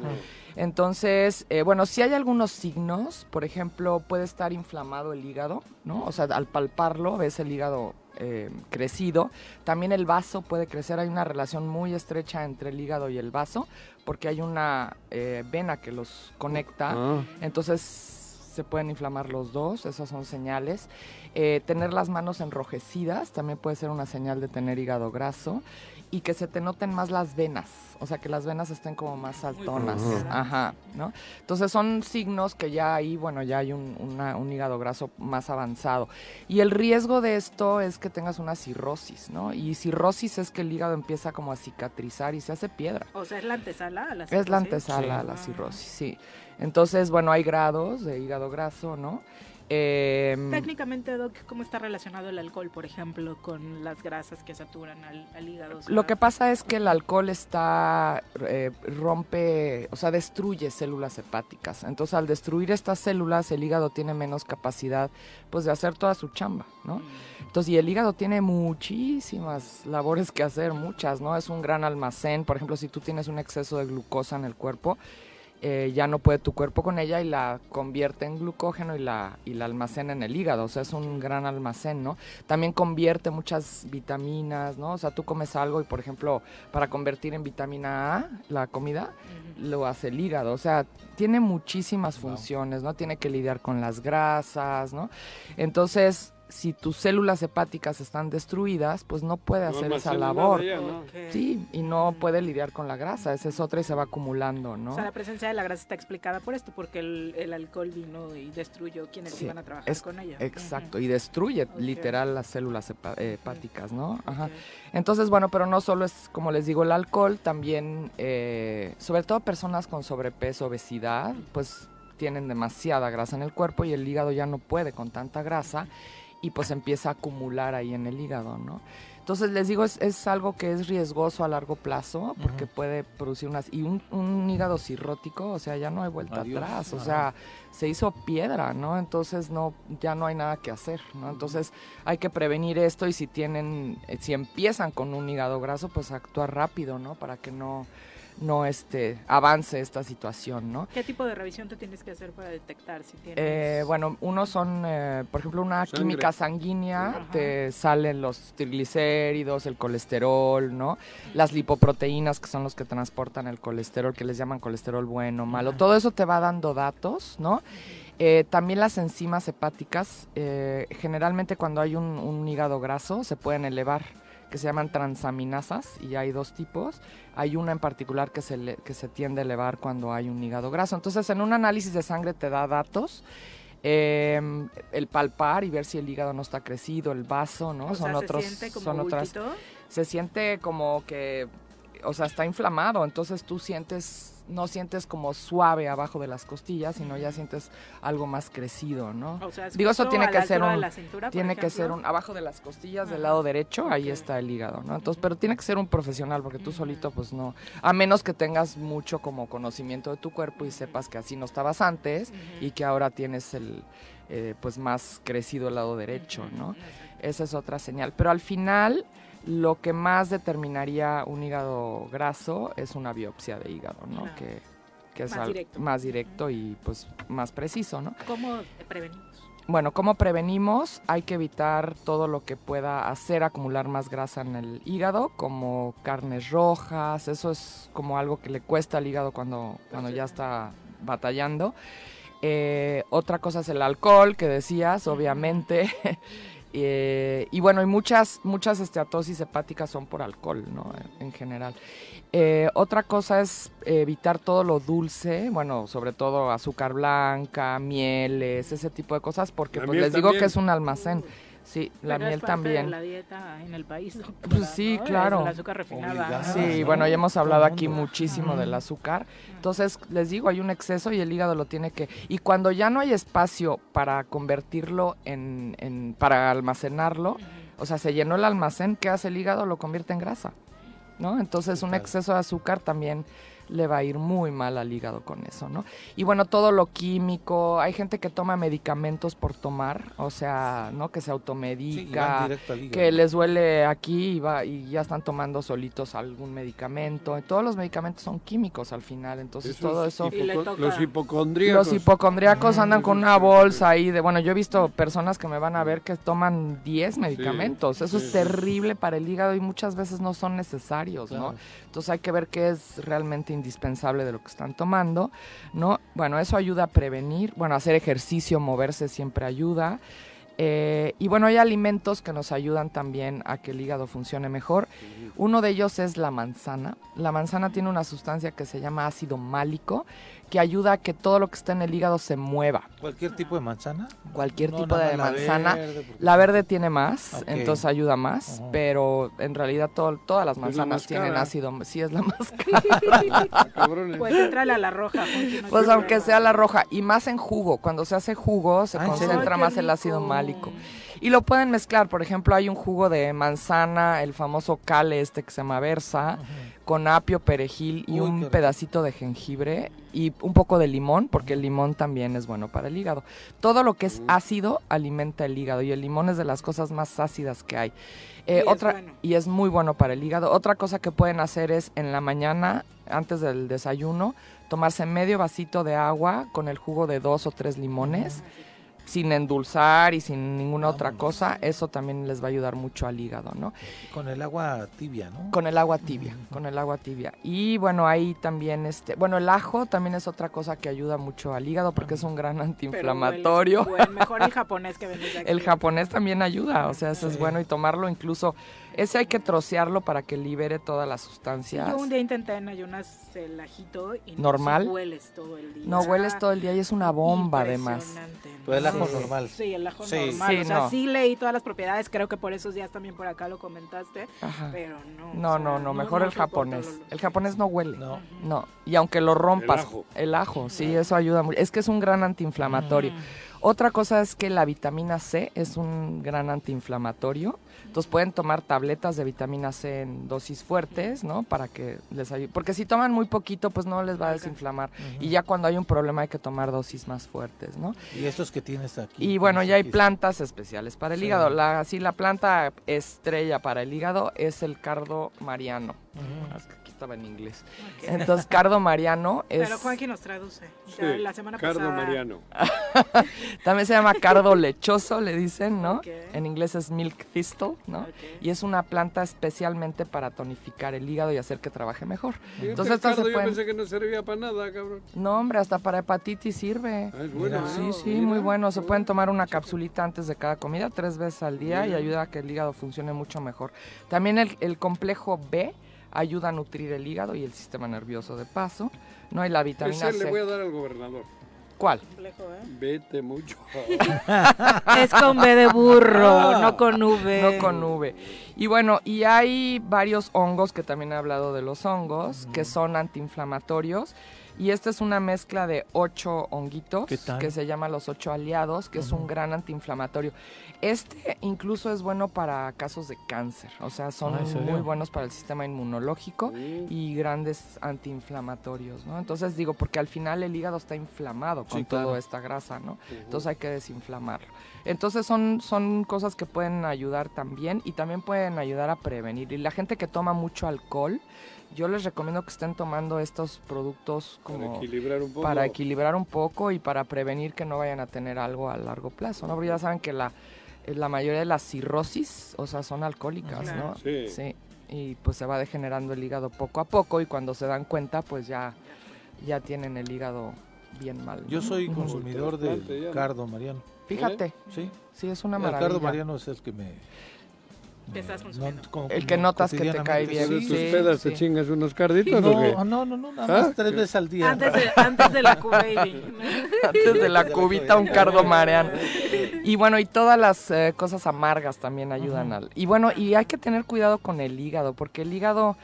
Entonces, eh, bueno, si hay algunos signos, por ejemplo, puede estar inflamado el hígado, ¿no? O sea, al palparlo ves el hígado eh, crecido. También el vaso puede crecer, hay una relación muy estrecha entre el hígado y el vaso, porque hay una eh, vena que los conecta. Ah. Entonces se pueden inflamar los dos, esas son señales. Eh, tener las manos enrojecidas también puede ser una señal de tener hígado graso. Y que se te noten más las venas, o sea, que las venas estén como más saltonas. Ajá, ¿no? Entonces son signos que ya ahí, bueno, ya hay un, una- un hígado graso más avanzado. Y el riesgo de esto es que tengas una cirrosis, ¿no? Y cirrosis es que el hígado empieza como a cicatrizar y se hace piedra. O sea, es la antesala a la Es la cirrosis? antesala a la cirrosis, sí. Entonces, bueno, hay grados de hígado graso, ¿no? Em, Técnicamente, Doc, ¿cómo está relacionado el alcohol, por ejemplo, con las grasas que saturan al, al hígado? O sea, Lo que pasa es que el alcohol está, eh, rompe, o sea, destruye células hepáticas. Entonces, al destruir estas células, el hígado tiene menos capacidad, pues, de hacer toda su chamba, ¿no? Entonces, y el hígado tiene muchísimas labores que hacer, muchas, ¿no? Es un gran almacén. Por ejemplo, si tú tienes un exceso de glucosa en el cuerpo, eh, ya no puede tu cuerpo con ella y la convierte en glucógeno y la, y la almacena en el hígado. O sea, es un gran almacén, ¿no? También convierte muchas vitaminas, ¿no? O sea, tú comes algo y, por ejemplo, para convertir en vitamina A la comida, lo hace el hígado. O sea, tiene muchísimas funciones, ¿no? Tiene que lidiar con las grasas, ¿no? Entonces, si tus células hepáticas están destruidas, pues no puede No hacer esa labor. Sí, y no puede lidiar con la grasa. Esa es otra y se va acumulando, ¿no? O sea, la presencia de la grasa está explicada por esto, porque el, el alcohol vino y destruyó quienes Sí, iban a trabajar es- con ella. Exacto, y destruye literal las células hepa- hepáticas, ¿no? Ajá. Entonces, bueno, pero no solo es, como les digo, el alcohol, también, eh, sobre todo personas con sobrepeso, obesidad, pues tienen demasiada grasa en el cuerpo y el hígado ya no puede con tanta grasa y pues empieza a acumular ahí en el hígado, ¿no? Entonces les digo, es, es algo que es riesgoso a largo plazo porque puede producir unas... Y un, un hígado cirrótico, o sea, ya no hay vuelta Adiós. atrás, o sea, se hizo piedra, ¿no? Entonces no, ya no hay nada que hacer, ¿no? Entonces hay que prevenir esto y si tienen, si empiezan con un hígado graso, pues actuar rápido, ¿no? Para que no, no este, avance esta situación, ¿no? ¿Qué tipo de revisión te tienes que hacer para detectar si tienes? Eh, bueno, unos son, eh, por ejemplo, una Sangre. química sanguínea, Ajá. te salen los triglicéridos, el colesterol, ¿no? Las lipoproteínas, que son los que transportan el colesterol, que les llaman colesterol bueno, malo. Todo eso te va dando datos, ¿no? Eh, también las enzimas hepáticas, eh, generalmente cuando hay un, un hígado graso, se pueden elevar que se llaman transaminasas y hay dos tipos. Hay una en particular que se, le- que se tiende a elevar cuando hay un hígado graso. Entonces, en un análisis de sangre te da datos. eh, el palpar y ver si el hígado no está crecido, el vaso, ¿no? o son sea, otros, se siente como son otras. Se siente como que, o sea, está inflamado, entonces tú sientes, no sientes como suave abajo de las costillas, sino ya sientes algo más crecido, ¿no? O sea, ¿es Digo, eso tiene que ser un, cintura, tiene que ser un, abajo de las costillas del lado derecho, ahí está el hígado, ¿no? Entonces, pero tiene que ser un profesional, porque tú solito, pues no, a menos que tengas mucho como conocimiento de tu cuerpo y sepas que así no estabas antes y que ahora tienes el, eh, pues más crecido el lado derecho, ¿no? Esa es otra señal. Pero al final, lo que más determinaría un hígado graso es una biopsia de hígado, ¿no? Claro. Que, que es Más al- directo. más directo y pues más preciso, ¿no? ¿Cómo prevenimos? Bueno, ¿cómo prevenimos? Hay que evitar todo lo que pueda hacer acumular más grasa en el hígado, como carnes rojas, eso es como algo que le cuesta al hígado cuando, cuando ya está batallando. Eh, otra cosa es el alcohol, que decías, obviamente. Eh, y bueno, y muchas, muchas esteatosis hepáticas son por alcohol, ¿no? En general. Eh, otra cosa es evitar todo lo dulce, bueno, sobre todo azúcar blanca, mieles, ese tipo de cosas, porque pues les digo también. que es un almacén. Sí, la Pero es miel parte también. De la dieta en el país. doctora, Pues sí, ¿no? Claro. El azúcar refinada. Sí, ¿no? bueno, ya hemos hablado aquí muchísimo del azúcar. Entonces, les digo, hay un exceso y el hígado lo tiene que... Y cuando ya no hay espacio para convertirlo en... en- para almacenarlo, o sea, se llenó el almacén, ¿qué hace el hígado? Lo convierte en grasa, ¿no? Entonces, un exceso de azúcar también le va a ir muy mal al hígado con eso, ¿no? Y bueno, todo lo químico, hay gente que toma medicamentos por tomar, o sea, ¿no? Que se automedica, que les duele aquí y, va, y ya están tomando solitos algún medicamento. Todos los medicamentos son químicos al final, entonces todo eso... hipoco- los hipocondríacos. Los hipocondríacos andan con una bolsa ahí de, bueno, yo he visto personas que me van a ver que toman 10 medicamentos. Eso sí, es sí. terrible para el hígado y muchas veces no son necesarios, ¿no? Claro. Entonces hay que ver qué es realmente indispensable de lo que están tomando, ¿no? Bueno, eso ayuda a prevenir, bueno, hacer ejercicio, moverse siempre ayuda. Eh, y bueno, hay alimentos que nos ayudan también a que el hígado funcione mejor. Uno de ellos es la manzana. La manzana tiene una sustancia que se llama ácido málico, que ayuda a que todo lo que está en el hígado se mueva. ¿Cualquier tipo de manzana? Cualquier No, tipo de la manzana. verde, porque- la verde tiene más, entonces ayuda más, pero en realidad todo- todas las Es la manzanas tienen ácido. Sí, es la más cara. Pues entrale a la roja. No Pues aunque sea la roja, y más en jugo, cuando se hace jugo se Ah, concentra más el ácido málico. Y lo pueden mezclar, por ejemplo, hay un jugo de manzana, el famoso cale este que se llama Versa, con apio, perejil y Uy, un pedacito de jengibre y un poco de limón, porque el limón también es bueno para el hígado. Todo lo que es ácido alimenta el hígado y el limón es de las cosas más ácidas que hay. Eh, Y es otra bueno. y es muy bueno para el hígado. Otra cosa que pueden hacer es en la mañana, antes del desayuno, tomarse medio vasito de agua con el jugo de dos o tres limones, sin endulzar y sin ninguna otra cosa. Eso también les va a ayudar mucho al hígado, ¿no? Con el agua tibia, ¿no? Con el agua tibia, con el agua tibia. Y bueno, ahí también, este, bueno, el ajo también es otra cosa que ayuda mucho al hígado porque es un gran Pero antiinflamatorio. huele mejor el japonés que aquí. El japonés también ayuda, o sea, eso es bueno y tomarlo incluso, ese hay que trocearlo para que libere todas las Sí, sustancias. yo un día intenté en ayunas el ajito y no, ¿Normal? sí hueles todo el día. No hueles todo el día y es una bomba además. Pero el ajo Sí. normal. Sí, el ajo Sí. normal. Sí, o sea, no. sí leí todas las propiedades, creo que por esos días también por acá lo comentaste, Ajá. pero no. No, o sea, no, no, mejor el japonés. el japonés no huele. No. No, y aunque lo rompas, El ajo. el ajo, sí, eso ayuda mucho. Es que es un gran antiinflamatorio. Otra cosa es que la vitamina C es un gran antiinflamatorio. Entonces pueden tomar tabletas de vitamina C en dosis fuertes, ¿no? Para que les ayude. Porque si toman muy poquito, pues no les va a desinflamar. Y ya cuando hay un problema hay que tomar dosis más fuertes, ¿no? Y estos que tienes aquí. Y bueno, ya hay aquí. plantas especiales para el Sí. hígado. La, sí, la planta estrella para el hígado es el cardo mariano. Que aquí estaba en inglés. Entonces, cardo mariano es... Pero Juanqui nos traduce. Sí, la semana Cardo pasada. Mariano. También se llama cardo lechoso, le dicen, ¿no? Ok. En inglés es milk thistle, ¿no? Ok. Y es una planta especialmente para tonificar el hígado y hacer que trabaje mejor. Fíjate, Entonces, cardo se yo pueden... pensé que no servía para nada, cabrón. No, hombre, hasta para hepatitis sirve. Ah, es bueno, Mira. Sí, sí, Mira. muy bueno. Se pueden tomar una capsulita antes de cada comida, tres veces al día, y Mira. ayuda a que el hígado funcione mucho mejor. También el, el complejo B ayuda a nutrir el hígado y el sistema nervioso de paso. No hay la vitamina Ese le C. voy a dar al gobernador. ¿Cuál? Vete mucho. Es con B de burro, no con V. No con V. Y bueno, y hay varios hongos, que también he hablado de los hongos, que son antiinflamatorios. Y esta es una mezcla de ocho honguitos, que se llama los ocho aliados, que es un gran antiinflamatorio. Este incluso es bueno para casos de cáncer, o sea, son Ah, muy buenos para el sistema inmunológico y grandes antiinflamatorios, ¿no? Entonces digo, porque al final el hígado está inflamado con Sí, claro. toda esta grasa, ¿no? Entonces hay que desinflamarlo. Entonces son, son cosas que pueden ayudar también y también pueden ayudar a prevenir. Y la gente que toma mucho alcohol, yo les recomiendo que estén tomando estos productos como Para equilibrar un poco. para equilibrar un poco y para prevenir que no vayan a tener algo a largo plazo, ¿no? Porque ya saben que la, eh, la mayoría de las cirrosis, o sea, son alcohólicas. ¿no? Sí. Y pues se va degenerando el hígado poco a poco y cuando se dan cuenta, pues ya, ya tienen el hígado bien mal. Yo soy consumidor de cardo mariano. Fíjate, Sí. sí, es una El maravilla. cardo mariano es el que me... ¿Qué estás no- consumiendo? como- El que notas que te cae bien. ¿De sí. tus Sí, pedas te chingas unos carditos o qué? No, no, no, no, nada más ¿Ah? tres veces al día. Antes de, antes de la. Antes de la cubita, un cardo mariano. Y bueno, y todas las eh, cosas amargas también ayudan al... Y bueno, y hay que tener cuidado con el hígado, porque el hígado,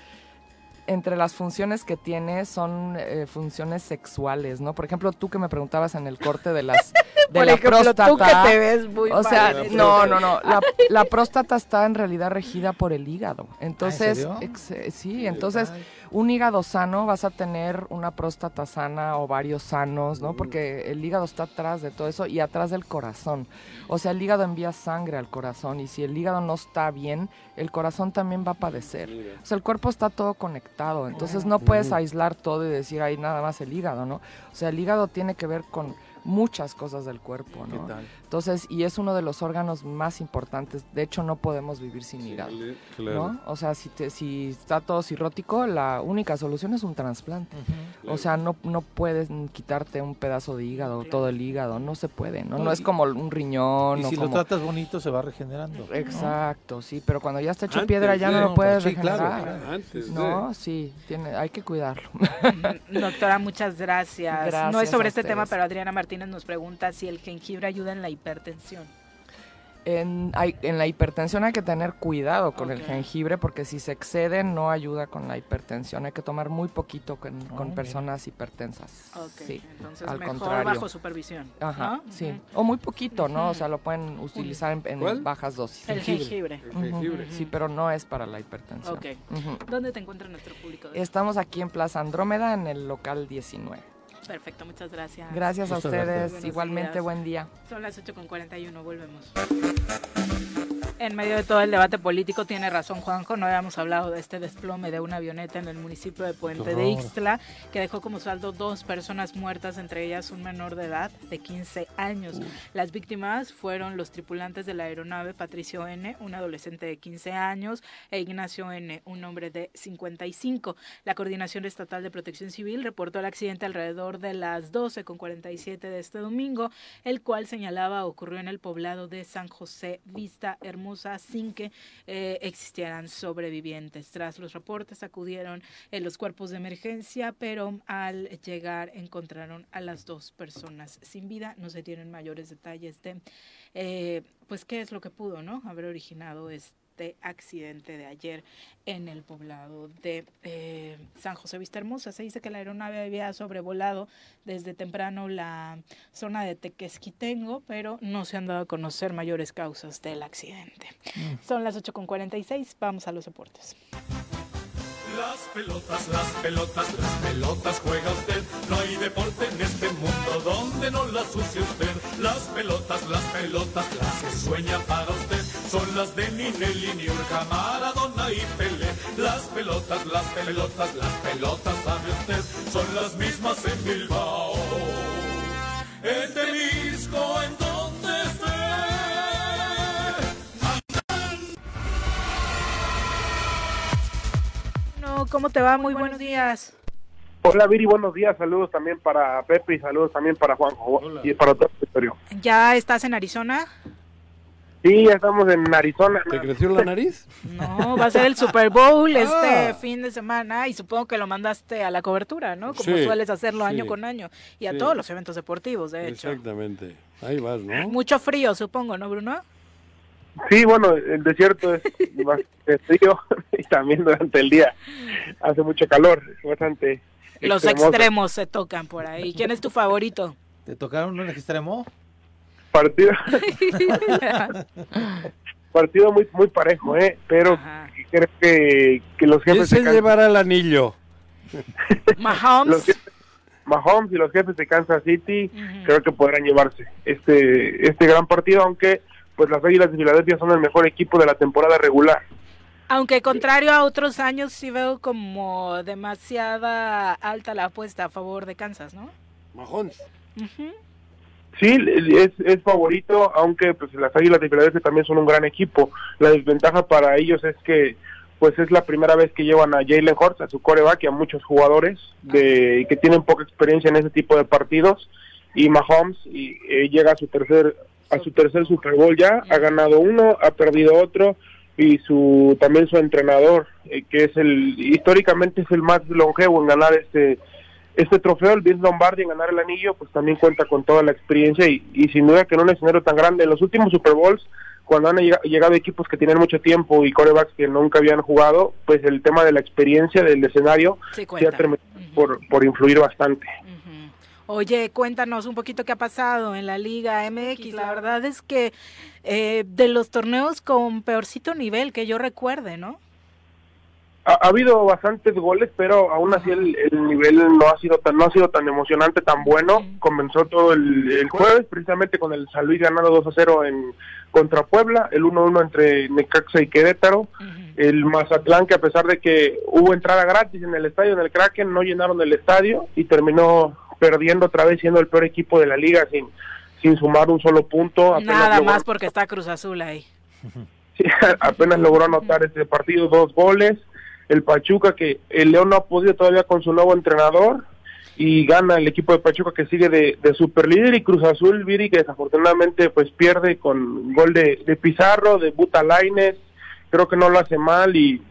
entre las funciones que tiene, son eh, funciones sexuales, ¿no? Por ejemplo, tú que me preguntabas en el corte de las... De Por la ejemplo, próstata. tú que te ves muy O sea, padre. no, no, no. La, la próstata está en realidad regida por el hígado. Entonces, serio? ex- eh, sí, entonces un hígado sano vas a tener una próstata sana, ovarios sanos, ¿no? Porque el hígado está atrás de todo eso y atrás del corazón. O sea, el hígado envía sangre al corazón y si el hígado no está bien, el corazón también va a padecer. O sea, el cuerpo está todo conectado, entonces no puedes aislar todo y decir, ahí nada más el hígado, ¿no? O sea, el hígado tiene que ver con muchas cosas del cuerpo, ¿Qué ¿no? tal? Entonces, y es uno de los órganos más importantes. De hecho, no podemos vivir sin hígado. Claro. ¿no? O sea, si, te, si está todo cirrótico, la única solución es un trasplante. O sea, no, no puedes quitarte un pedazo de hígado, todo el hígado, no se puede, ¿no? No, No es como un riñón. Y o si lo tratas bonito se va regenerando. ¿no? Exacto, sí, pero cuando ya está hecho Antes piedra ya no lo puedes sí, claro, regenerar. claro. Antes de- No, sí, tiene, hay que cuidarlo. Doctora, muchas gracias. No es Gracias sobre este tema, pero Adriana Martínez nos pregunta si el jengibre ayuda en la hipertensión. En, hay- en la hipertensión hay que tener cuidado con el jengibre porque si se excede no ayuda con la hipertensión. Hay que tomar muy poquito con, con mira. personas hipertensas. Ok, Sí, entonces al mejor contrario. bajo supervisión. Ajá, ¿no? sí. O muy poquito, ¿no? O sea, lo pueden utilizar en, bajas dosis. El jengibre. El jengibre. Sí, pero no es para la hipertensión. ¿Dónde te encuentra nuestro público? Estamos aquí en Plaza Andrómeda, en el local 19. Perfecto, muchas gracias. Gracias a Muchas ustedes. gracias. Igualmente, días. buen día. Son las 8.41, volvemos. En medio de todo el debate político, tiene razón Juanjo, no habíamos hablado de este desplome de una avioneta en el municipio de Puente de. Ixtla, que dejó como saldo dos personas muertas, entre ellas un menor de edad de 15 años. Las víctimas fueron los tripulantes de la aeronave Patricio N., un adolescente de 15 años, e Ignacio N., un hombre de 55. La Coordinación Estatal de Protección Civil reportó el accidente alrededor de las 12.47 de este domingo, el cual señalaba ocurrió en el poblado de San José Vista Hermosa sin que eh, existieran sobrevivientes. Tras los reportes acudieron eh, los cuerpos de emergencia, pero al llegar encontraron a las dos personas sin vida. No se tienen mayores detalles de eh, pues qué es lo que pudo no haber originado este accidente de ayer en el poblado de eh, San José Vista Hermosa. Se dice que la aeronave había sobrevolado desde temprano la zona de Tequesquitengo, pero no se han dado a conocer mayores causas del accidente. Son las 8.46, vamos a los deportes. Las pelotas, las pelotas, las pelotas juega usted. No hay deporte en este mundo donde no las use usted. Las pelotas, las pelotas, las que sueña para usted. Son las de Ninelli, Niurka, Maradona y Pelé. Las pelotas, las pelotas, las pelotas, sabe usted. Son las mismas en Bilbao. En Temisco, en donde esté. No, ¿cómo te va? Muy buenos días. Hola Viri, buenos días, saludos también para Pepe y saludos también para Juanjo y para todo el territorio. ¿Ya estás en Arizona? Sí, ya estamos en Arizona. ¿Te creció la nariz? No, va a ser el Super Bowl Ah. este fin de semana y supongo que lo mandaste a la cobertura, ¿no? Como Sí, sueles hacerlo año sí, con año y a sí. todos los eventos deportivos, de hecho. Exactamente. Ahí vas, ¿no? Mucho frío, supongo, ¿no, Bruno? Sí, bueno, el desierto es bastante frío y también durante el día hace mucho calor, es bastante Los extremoso. extremos se tocan por ahí. ¿Quién es tu favorito? ¿Te tocaron un extremo? Partido, partido muy muy parejo, ¿eh? Pero creo que, que los ¿Quién jefes se de Kansas- llevará el anillo? los Mahomes. jefes- Mahomes y los jefes de Kansas City creo que podrán llevarse este este gran partido, aunque pues las Águilas de Filadelfia son el mejor equipo de la temporada regular. Aunque contrario a otros años, sí veo como demasiada alta la apuesta a favor de Kansas, ¿no? Mahomes. Sí, es, es favorito, aunque pues las Águilas de Filadelfia también son un gran equipo. La desventaja para ellos es que pues es la primera vez que llevan a Jalen Hurts, a su coreback y a muchos jugadores de, que tienen poca experiencia en ese tipo de partidos. Y Mahomes y, eh, llega a su tercer a su tercer Super Bowl ya, ha ganado uno, ha perdido otro y su también su entrenador, eh, que es el históricamente es el más longevo en ganar este este trofeo, el Vince Lombardi en ganar el anillo, pues también cuenta con toda la experiencia y, y sin duda que en un escenario tan grande, en los últimos Super Bowls, cuando han llega- llegado equipos que tienen mucho tiempo y corebacks que nunca habían jugado, pues el tema de la experiencia del escenario Sí, sí ha cuenta. terminado por, por influir bastante. Oye, cuéntanos un poquito qué ha pasado en la Liga MX. La verdad es que eh, de los torneos con peorcito nivel que yo recuerde, ¿no? Ha, ha habido bastantes goles, pero aún así el, el nivel no ha sido tan no ha sido tan emocionante, tan bueno. Comenzó todo el, el jueves precisamente con el San Luis ganando 2 a 0 en contra Puebla, el 1-1 entre Necaxa y Querétaro, el Mazatlán que a pesar de que hubo entrada gratis en el estadio en el Kraken no llenaron el estadio y terminó perdiendo otra vez siendo el peor equipo de la liga sin sin sumar un solo punto. Apenas Nada logró- más porque está Cruz Azul ahí. Sí, apenas logró anotar este partido dos goles. El Pachuca, que el León no ha podido todavía con su nuevo entrenador, y gana el equipo de Pachuca que sigue de, de superlíder y Cruz Azul, Viri, que desafortunadamente pues pierde con gol de, de Pizarro, de Buta Lainez, creo que no lo hace mal y,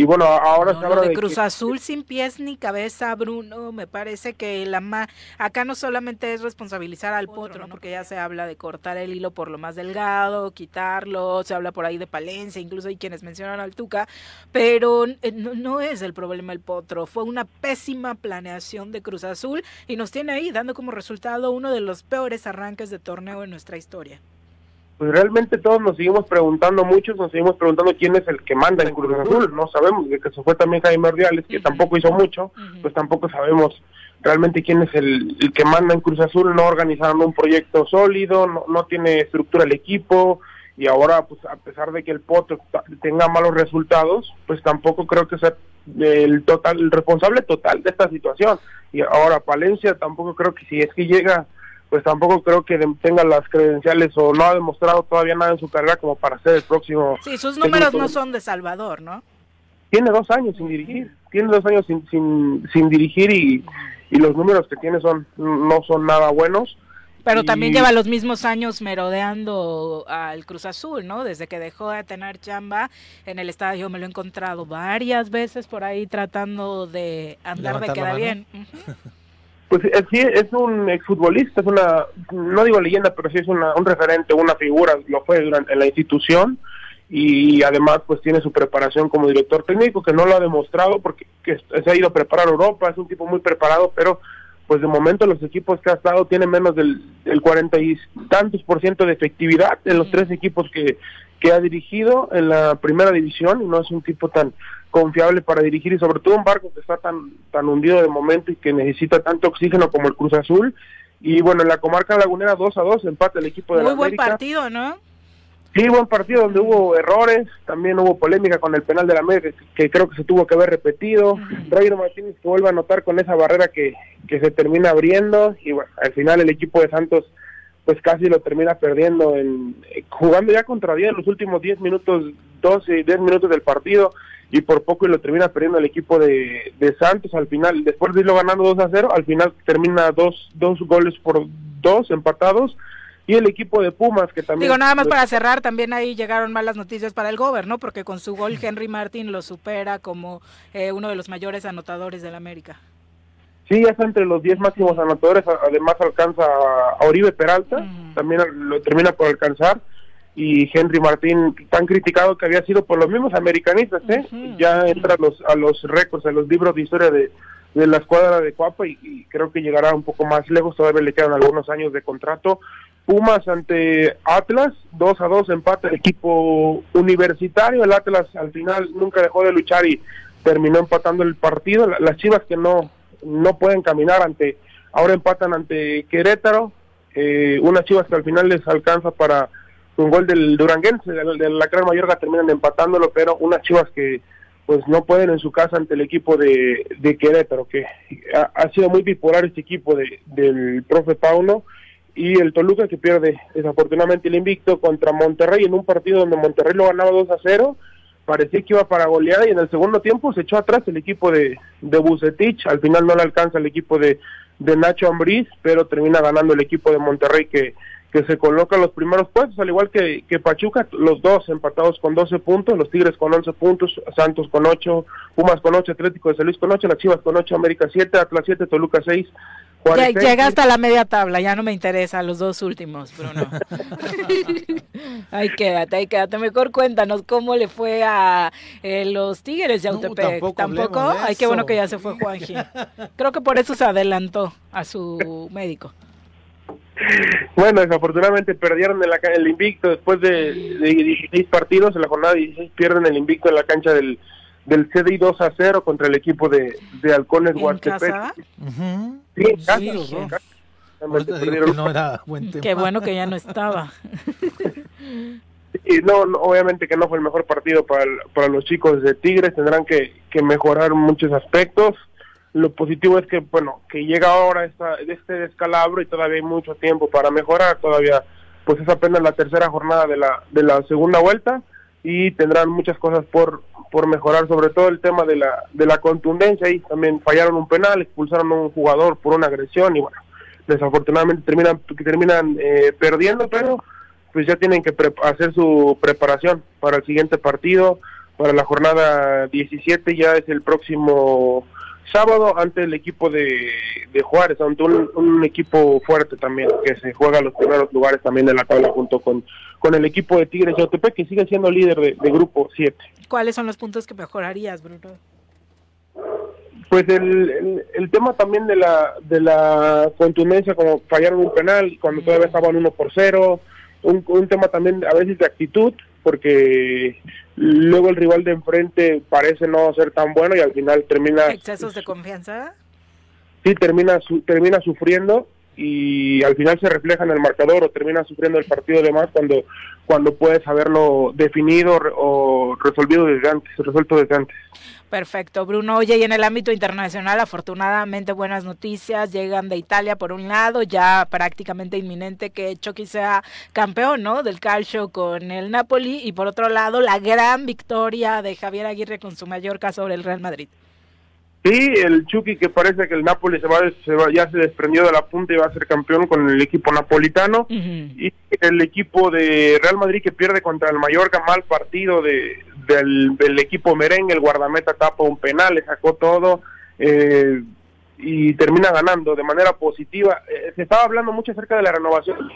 y bueno, ahora No, se lo habla de de Cruz que- Azul sin pies ni cabeza, Bruno, me parece que la ma acá no solamente es responsabilizar al potro, ¿no? porque ya se habla de cortar el hilo por lo más delgado, quitarlo, se habla por ahí de Palencia, incluso hay quienes mencionan al Tuca, pero eh, no, no es el problema el potro, fue una pésima planeación de Cruz Azul y nos tiene ahí dando como resultado uno de los peores arranques de torneo en nuestra historia. Pues realmente todos nos seguimos preguntando, muchos nos seguimos preguntando quién es el que manda en Cruz Azul, no sabemos, de que se fue también Jaime Ordiales, que tampoco hizo mucho, pues tampoco sabemos realmente quién es el, el que manda en Cruz Azul, no organizaron un proyecto sólido, no, no tiene estructura el equipo, y ahora pues a pesar de que el Potro ta- tenga malos resultados, pues tampoco creo que sea el total, el responsable total de esta situación, y ahora Palencia tampoco creo que si es que llega pues tampoco creo que tenga las credenciales o no ha demostrado todavía nada en su carrera como para ser el próximo. Sí, sus números no son de Salvador, ¿no? Tiene dos años sin dirigir, tiene dos años sin, sin, sin dirigir y, y los números que tiene son no son nada buenos. Pero también lleva los mismos años merodeando al Cruz Azul, ¿no? Desde que dejó de tener chamba en el estadio me lo he encontrado varias veces por ahí tratando de andar de Levantar la queda mano. Pues eh, sí, es un exfutbolista, es una, no digo leyenda, pero sí es una, un referente, una figura, lo fue durante en la institución y además pues tiene su preparación como director técnico que no lo ha demostrado porque que se ha ido a preparar a Europa, es un tipo muy preparado, pero pues de momento los equipos que ha estado tienen menos del, del 40 y tantos por ciento de efectividad en los tres equipos que, que ha dirigido en la primera división y no es un tipo tan confiable para dirigir y sobre todo un barco que está tan tan hundido de momento y que necesita tanto oxígeno como el Cruz Azul y bueno en la comarca lagunera 2 a 2 empate el equipo de Muy la buen América partido, ¿no? Sí, buen partido donde hubo errores, también hubo polémica con el penal de la América que, creo que se tuvo que haber repetido. Roger Martínez que vuelve a anotar con esa barrera que, que se termina abriendo y bueno, al final el equipo de Santos pues casi lo termina perdiendo en jugando ya contra 10 en los últimos 10 minutos, 12, 10 minutos del partido y por poco y lo termina perdiendo el equipo de, de Santos al final, después de irlo ganando 2 a 0, al final termina dos, dos goles por dos empatados y el equipo de Pumas que también... Digo, nada más para cerrar, también ahí llegaron malas noticias para el Gober, ¿no? Porque con su gol Henry Martin lo supera como eh, uno de los mayores anotadores del América. Sí, ya está entre los 10 máximos anotadores, además alcanza a Oribe Peralta, también lo termina por alcanzar, y Henry Martín, tan criticado que había sido por los mismos americanistas, ¿eh? ya entra a los, a los récords, a los libros de historia de, de la escuadra de Cuapa y, y creo que llegará un poco más lejos, todavía le quedan algunos años de contrato. Pumas ante Atlas, 2 a 2 empate el equipo universitario, el Atlas al final nunca dejó de luchar y terminó empatando el partido, La- las Chivas que no no pueden caminar ante, ahora empatan ante Querétaro, eh, unas Chivas que al final les alcanza para un gol del Duranguense, del, del Lacrar Mayorga terminan empatándolo, pero unas Chivas que pues no pueden en su casa ante el equipo de, de Querétaro, que ha, sido muy bipolar este equipo de, del profe Pauno, y el Toluca que pierde desafortunadamente el invicto contra Monterrey en un partido donde Monterrey lo ganaba 2 a 0, parecía que iba para golear y en el segundo tiempo se echó atrás el equipo de, de Bucetich, al final no le alcanza el equipo de, de Nacho Ambriz, pero termina ganando el equipo de Monterrey que, que se coloca en los primeros puestos, al igual que, que Pachuca, los dos empatados con 12 puntos, los Tigres con 11 puntos, Santos con 8, Pumas con 8, Atlético de San Luis con 8, las Chivas con 8, América 7, Atlas 7, Toluca 6, Juárez Ya, 6, llega hasta la media tabla, ya no me interesa los dos últimos, Bruno. ahí quédate, ahí quédate. Mejor cuéntanos cómo le fue a eh, los Tigres de Autepec. tampoco de Ay, qué bueno que ya se fue Juanji. Creo que por eso se adelantó a su médico. Bueno, desafortunadamente perdieron ca- el invicto después de, de 16 partidos, en la jornada 16 pierden el invicto en la cancha del, del CDI 2 a 0 contra el equipo de, de Halcones ¿En Huastepec. casa? Sí, en casa, Sí, en casa. Que no era buen tema. Qué bueno que ya no estaba. Sí, no, no, obviamente que no fue el mejor partido para, el- para los chicos de Tigres, tendrán que, que mejorar muchos aspectos. Lo positivo es que, bueno, que llega ahora esta, este descalabro y todavía hay mucho tiempo para mejorar, todavía pues es apenas la tercera jornada de la, de la segunda vuelta y tendrán muchas cosas por, por mejorar, sobre todo el tema de la, de la contundencia. Y también fallaron un penal, expulsaron a un jugador por una agresión y bueno, desafortunadamente terminan, terminan eh, perdiendo, pero pues ya tienen que hacer su preparación para el siguiente partido, para la jornada 17, ya es el próximo sábado ante el equipo de, de Juárez, ante un, un equipo fuerte también, que se juega los primeros lugares también de la tabla junto con, con el equipo de Tigres de Otepec, que sigue siendo líder de, de grupo 7. ¿Cuáles son los puntos que mejorarías, Bruno? Pues el, el, el tema también de la de la contundencia, como fallaron un penal cuando todavía estaban uno por cero, un, un tema también a veces de actitud, porque luego el rival de enfrente parece no ser tan bueno y al final termina ¿Excesos de confianza? sí termina su- termina sufriendo y al final se refleja en el marcador o termina sufriendo el partido de más cuando cuando puedes haberlo definido o resolvido desde resuelto desde antes. Perfecto, Bruno. Oye, y en el ámbito internacional, afortunadamente buenas noticias llegan de Italia por un lado, ya prácticamente inminente que Chucky sea campeón, ¿no? Del calcio con el Napoli y por otro lado la gran victoria de Javier Aguirre con su Mallorca sobre el Real Madrid. Sí, el Chucky que parece que el Napoli se va, se va- ya se desprendió de la punta y va a ser campeón con el equipo napolitano. Y el equipo de Real Madrid que pierde contra el Mallorca, mal partido de, del, del equipo merengue, el guardameta tapa un penal, le sacó todo eh, y termina ganando de manera positiva. Eh, se estaba hablando mucho acerca de la renovación,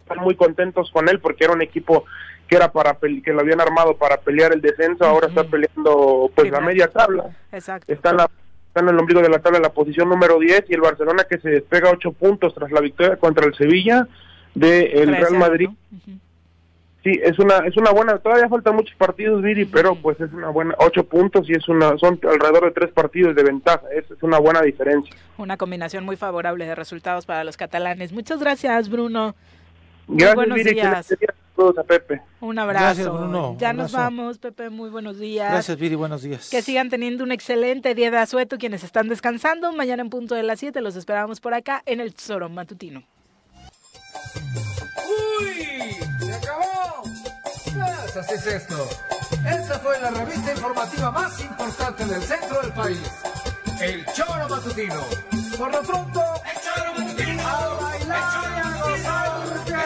están muy contentos con él porque era un equipo que era para que lo habían armado para pelear el descenso, ahora está peleando pues la media tabla Exacto. está en, la, está en el ombligo de la tabla en la posición número 10 y el Barcelona que se despega 8 puntos tras la victoria contra el Sevilla de el Trece, Real Madrid. Sí, es una es una buena, todavía faltan muchos partidos, Viri, pero pues es una buena, 8 puntos y es una son alrededor de 3 partidos de ventaja, es, es una buena diferencia. Una combinación muy favorable de resultados para los catalanes. Muchas gracias, Bruno. Muy Gracias, buenos Viri, días. a Pepe. Un abrazo. Gracias, Bruno. Ya nos vamos, Pepe. Muy buenos días. Gracias, Viri. Buenos días. Que sigan teniendo un excelente día de asueto quienes están descansando. Mañana en punto de las 7 los esperamos por acá en el Tesoro Matutino. ¡Uy! ¡Se acabó! Pues así es esto. Esta fue la revista informativa más importante del centro del país. El Choro Matutino. Por lo pronto, el Choro